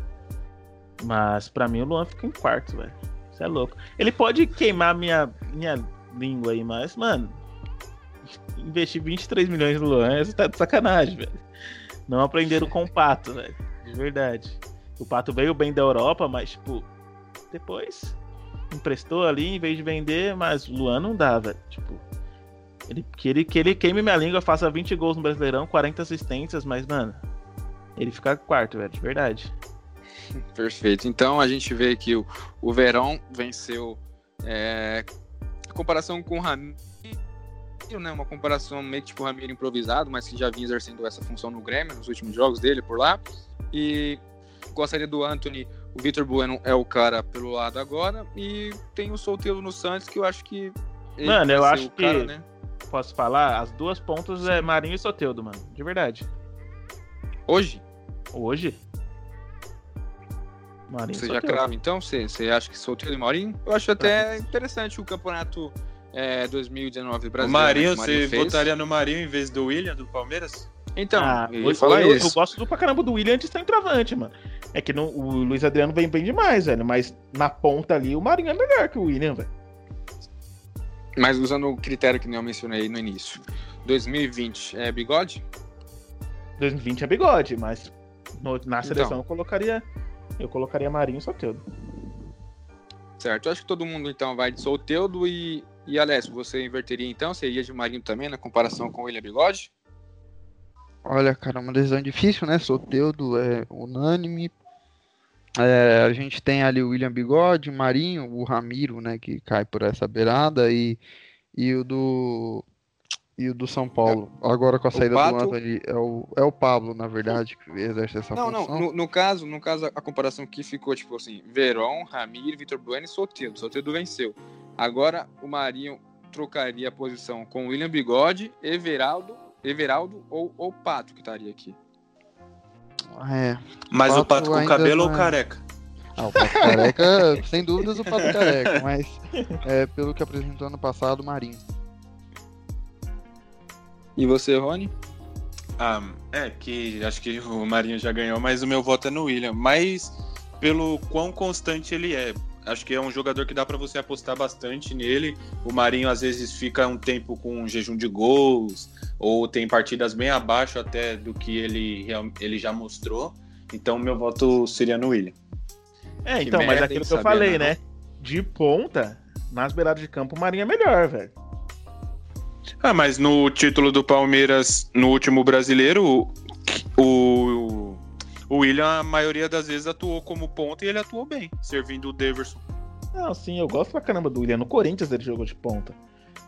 Mas pra mim o Luan fica em quarto, velho. Você é louco. Ele pode queimar minha, minha língua aí, mas, mano, investir 23 milhões no Luan, você tá de sacanagem, velho. Não aprenderam com o Pato, velho. De verdade. O Pato veio bem da Europa, mas, tipo, depois emprestou ali em vez de vender, mas o Luan não dá, velho. Tipo, ele, que, ele, que ele queime minha língua, faça 20 gols no Brasileirão, 40 assistências, mas, mano, ele fica quarto, velho, de verdade. Perfeito. Então a gente vê que o, o Verão venceu é, comparação com o Ramiro, né? Uma comparação meio que tipo Ramiro improvisado, mas que já vinha exercendo essa função no Grêmio nos últimos jogos dele por lá. E gostaria do Anthony, o Vitor Bueno é o cara pelo lado agora. E tem o Solteiro no Santos, que eu acho que. Mano, eu acho cara, que- né? Posso falar? As duas pontas é Marinho e Soteudo, mano. De verdade. Hoje, Hoje. Marinho você já crava então? Você, você acha que Solteiro e Maurinho? Eu acho até interessante o campeonato é, 2019 O brasileiro. Marinho, né, que o você fez. votaria no Marinho em vez do William, do Palmeiras? Então, Ah, eu eu, eu, isso. eu gosto do pra caramba do William antes de centroavante, mano. É que no- o Luiz Adriano vem bem demais, velho. Mas na ponta ali, o Marinho é melhor que o William, velho. Mas usando o critério que eu mencionei no início. 2020 é bigode? 2020 é bigode, mas no- na seleção Então. eu colocaria. Eu colocaria Marinho e Soteudo. Certo. Eu acho que todo mundo então vai de Solteudo e E Alessio, você inverteria então? Seria de Marinho também na comparação com o William Bigode? Olha, cara, uma decisão difícil, né? Soteudo é unânime. É, a gente tem ali o William Bigode, o Marinho, o Ramiro, né? Que cai por essa beirada e, e o do e o do São Paulo. Agora com a saída Pato- do Anthony, é o, é o Pablo, na verdade, que exerce essa Não, não. função. No, no caso, no caso, a comparação que ficou, tipo assim, Veron, Ramiro, Vitor Bueno e Soteldo. Soteldo venceu. Agora o Marinho trocaria a posição com o William Bigode, Everaldo, Everaldo ou o Pato que estaria aqui. É. Mas o Pato pato com cabelo ou não é. careca? Ah, o Pato Careca, sem dúvidas o Pato Careca, mas é, pelo que apresentou ano passado, o Marinho. E você, Rony? Ah, é que acho que o Marinho já ganhou, mas o meu voto é no William. Mas pelo quão constante ele é. Acho que é um jogador que dá pra você apostar bastante nele. O Marinho às vezes fica um tempo com um jejum de gols, ou tem partidas bem abaixo até do que ele, ele já mostrou. Então meu voto seria no William. É, Que então, mas merda, aquilo que eu falei, não. né? De ponta, nas beiradas de campo, o Marinho é melhor, velho. Ah, mas no título do Palmeiras, no último brasileiro, o, o, William, a maioria das vezes, atuou como ponta e ele atuou bem, servindo o Deverson. Não, sim, eu gosto pra caramba do William. No Corinthians ele jogou de ponta.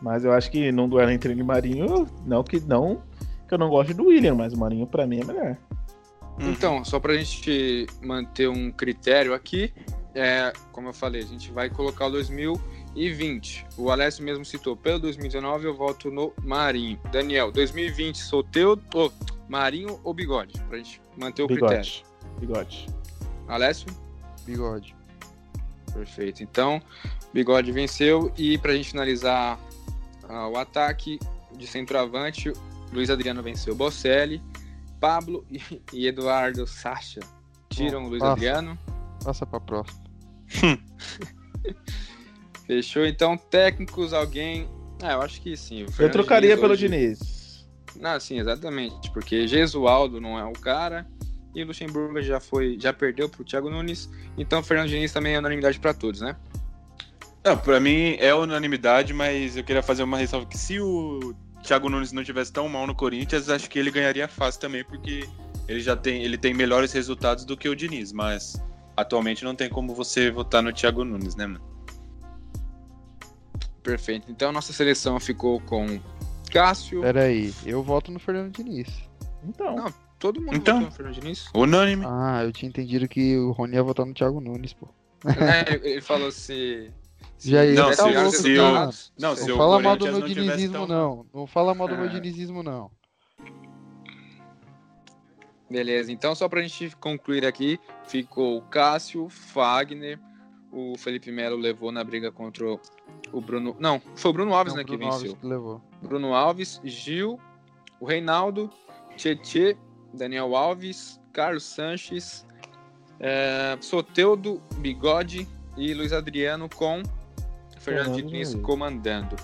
Mas eu acho que num duelo entre ele e Marinho, não que não que eu não gosto do William, mas o Marinho pra mim é melhor. Então, só pra gente manter um critério aqui, é, como eu falei, a gente vai colocar o 2020. O Alessio mesmo citou, pelo 2019 eu voto no Marinho. Daniel, 2020, Soteudo, ô, Marinho ou Bigode? Pra gente manter o critério. Bigode. Bigode. Alessio? Bigode. Perfeito. Então, Bigode venceu. E pra gente finalizar ah, o ataque de centroavante, Luiz Adriano venceu Bocelli, Pablo e, e Eduardo Sacha tiram o Luiz Passa. Adriano. Passa pra próxima. Fechou. Então, técnicos, alguém. Ah, eu acho que sim. o Eu trocaria Diniz pelo hoje- Diniz. Não, sim, exatamente. Porque Gesualdo não é o cara. E o Luxemburgo já foi, já perdeu pro Thiago Nunes. Então, o Fernando Diniz também é unanimidade pra todos, né? Não, pra mim é unanimidade, mas eu queria fazer uma ressalva que se o Thiago Nunes não tivesse tão mal no Corinthians, acho que ele ganharia fácil também, porque ele já tem, ele tem melhores resultados do que o Diniz, mas atualmente não tem como você votar no Thiago Nunes, né, mano? Perfeito. Então, nossa seleção ficou com Cássio. Pera aí, eu voto no Fernando Diniz. Então, Não. Todo mundo Então. votou no Fernando Diniz. Unânime. Ah, eu tinha entendido que o Rony ia votar no Thiago Nunes, pô. É, ele- falou se. se Já ia Não, se- se resultados, o- não, se Não fala mal do meu não tivesse dinizismo, tão- não. Não fala mal do meu Ah. dinizismo, não. Beleza, então só pra gente concluir aqui, ficou o Cássio, Fagner, o Felipe Melo levou na briga contra o- Bruno. Não, foi o Bruno Alves, Não, né, que Bruno Alves venceu. que levou. Bruno Alves, Gil, o Reinaldo, Tietê, Daniel Alves, Carlos Sanches, é, Soteudo, Bigode e Luiz Adriano com Fernando Diniz. comandando.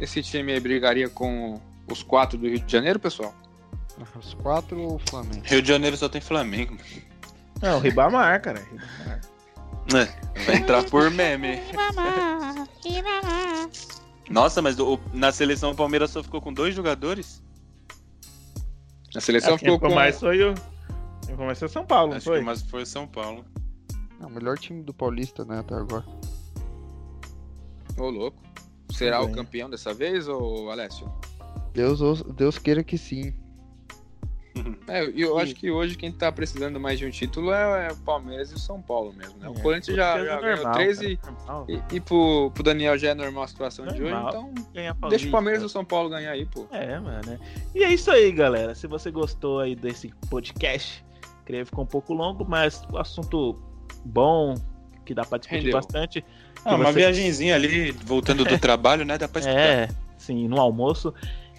Esse time aí brigaria com os quatro do Rio de Janeiro, pessoal? Os quatro ou o Flamengo? Rio de Janeiro só tem Flamengo. não, Ribamar, cara. Ribamar. É, vai entrar por meme. Nossa, mas o- na seleção o Palmeiras só ficou com dois jogadores? A seleção ficou com mais foi o. Quem ficou mais foi o São Paulo, Acho foi? que mais foi o São Paulo. É o melhor time do Paulista, né, até agora. Ô, louco. Será Tudo o campeão dessa vez, ou Alessio? Deus, Deus queira que sim. É, e eu acho que hoje quem tá precisando mais de um título é, é o Palmeiras e o São Paulo mesmo, né? O É, Corinthians já, já é ganhou normal, 13 cara, normal. e, e pro, pro Daniel já é normal a situação de hoje, Normal. então Ganhar deixa Paulista. o Palmeiras e o São Paulo ganhar aí, pô. É, mano. né? E é isso aí, galera. Se você gostou aí desse podcast, creio que ficou um pouco longo, mas o assunto bom, que dá pra discutir Rendeu. bastante. Ah, uma você- viagenzinha ali, voltando do trabalho, né? Dá pra escutar. É, sim, no almoço.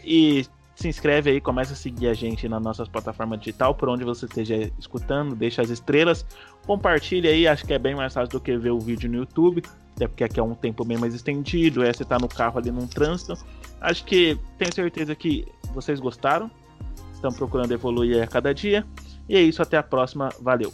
E se inscreve aí, começa a seguir a gente nas nossas plataformas digital, por onde você esteja escutando, deixa as estrelas, compartilha aí, acho que é bem mais fácil do que ver o vídeo no YouTube, até porque aqui é um tempo bem mais estendido, é você tá no carro ali num trânsito. Acho que tenho certeza que vocês gostaram, estão procurando evoluir a cada dia. E é isso, até a próxima, valeu.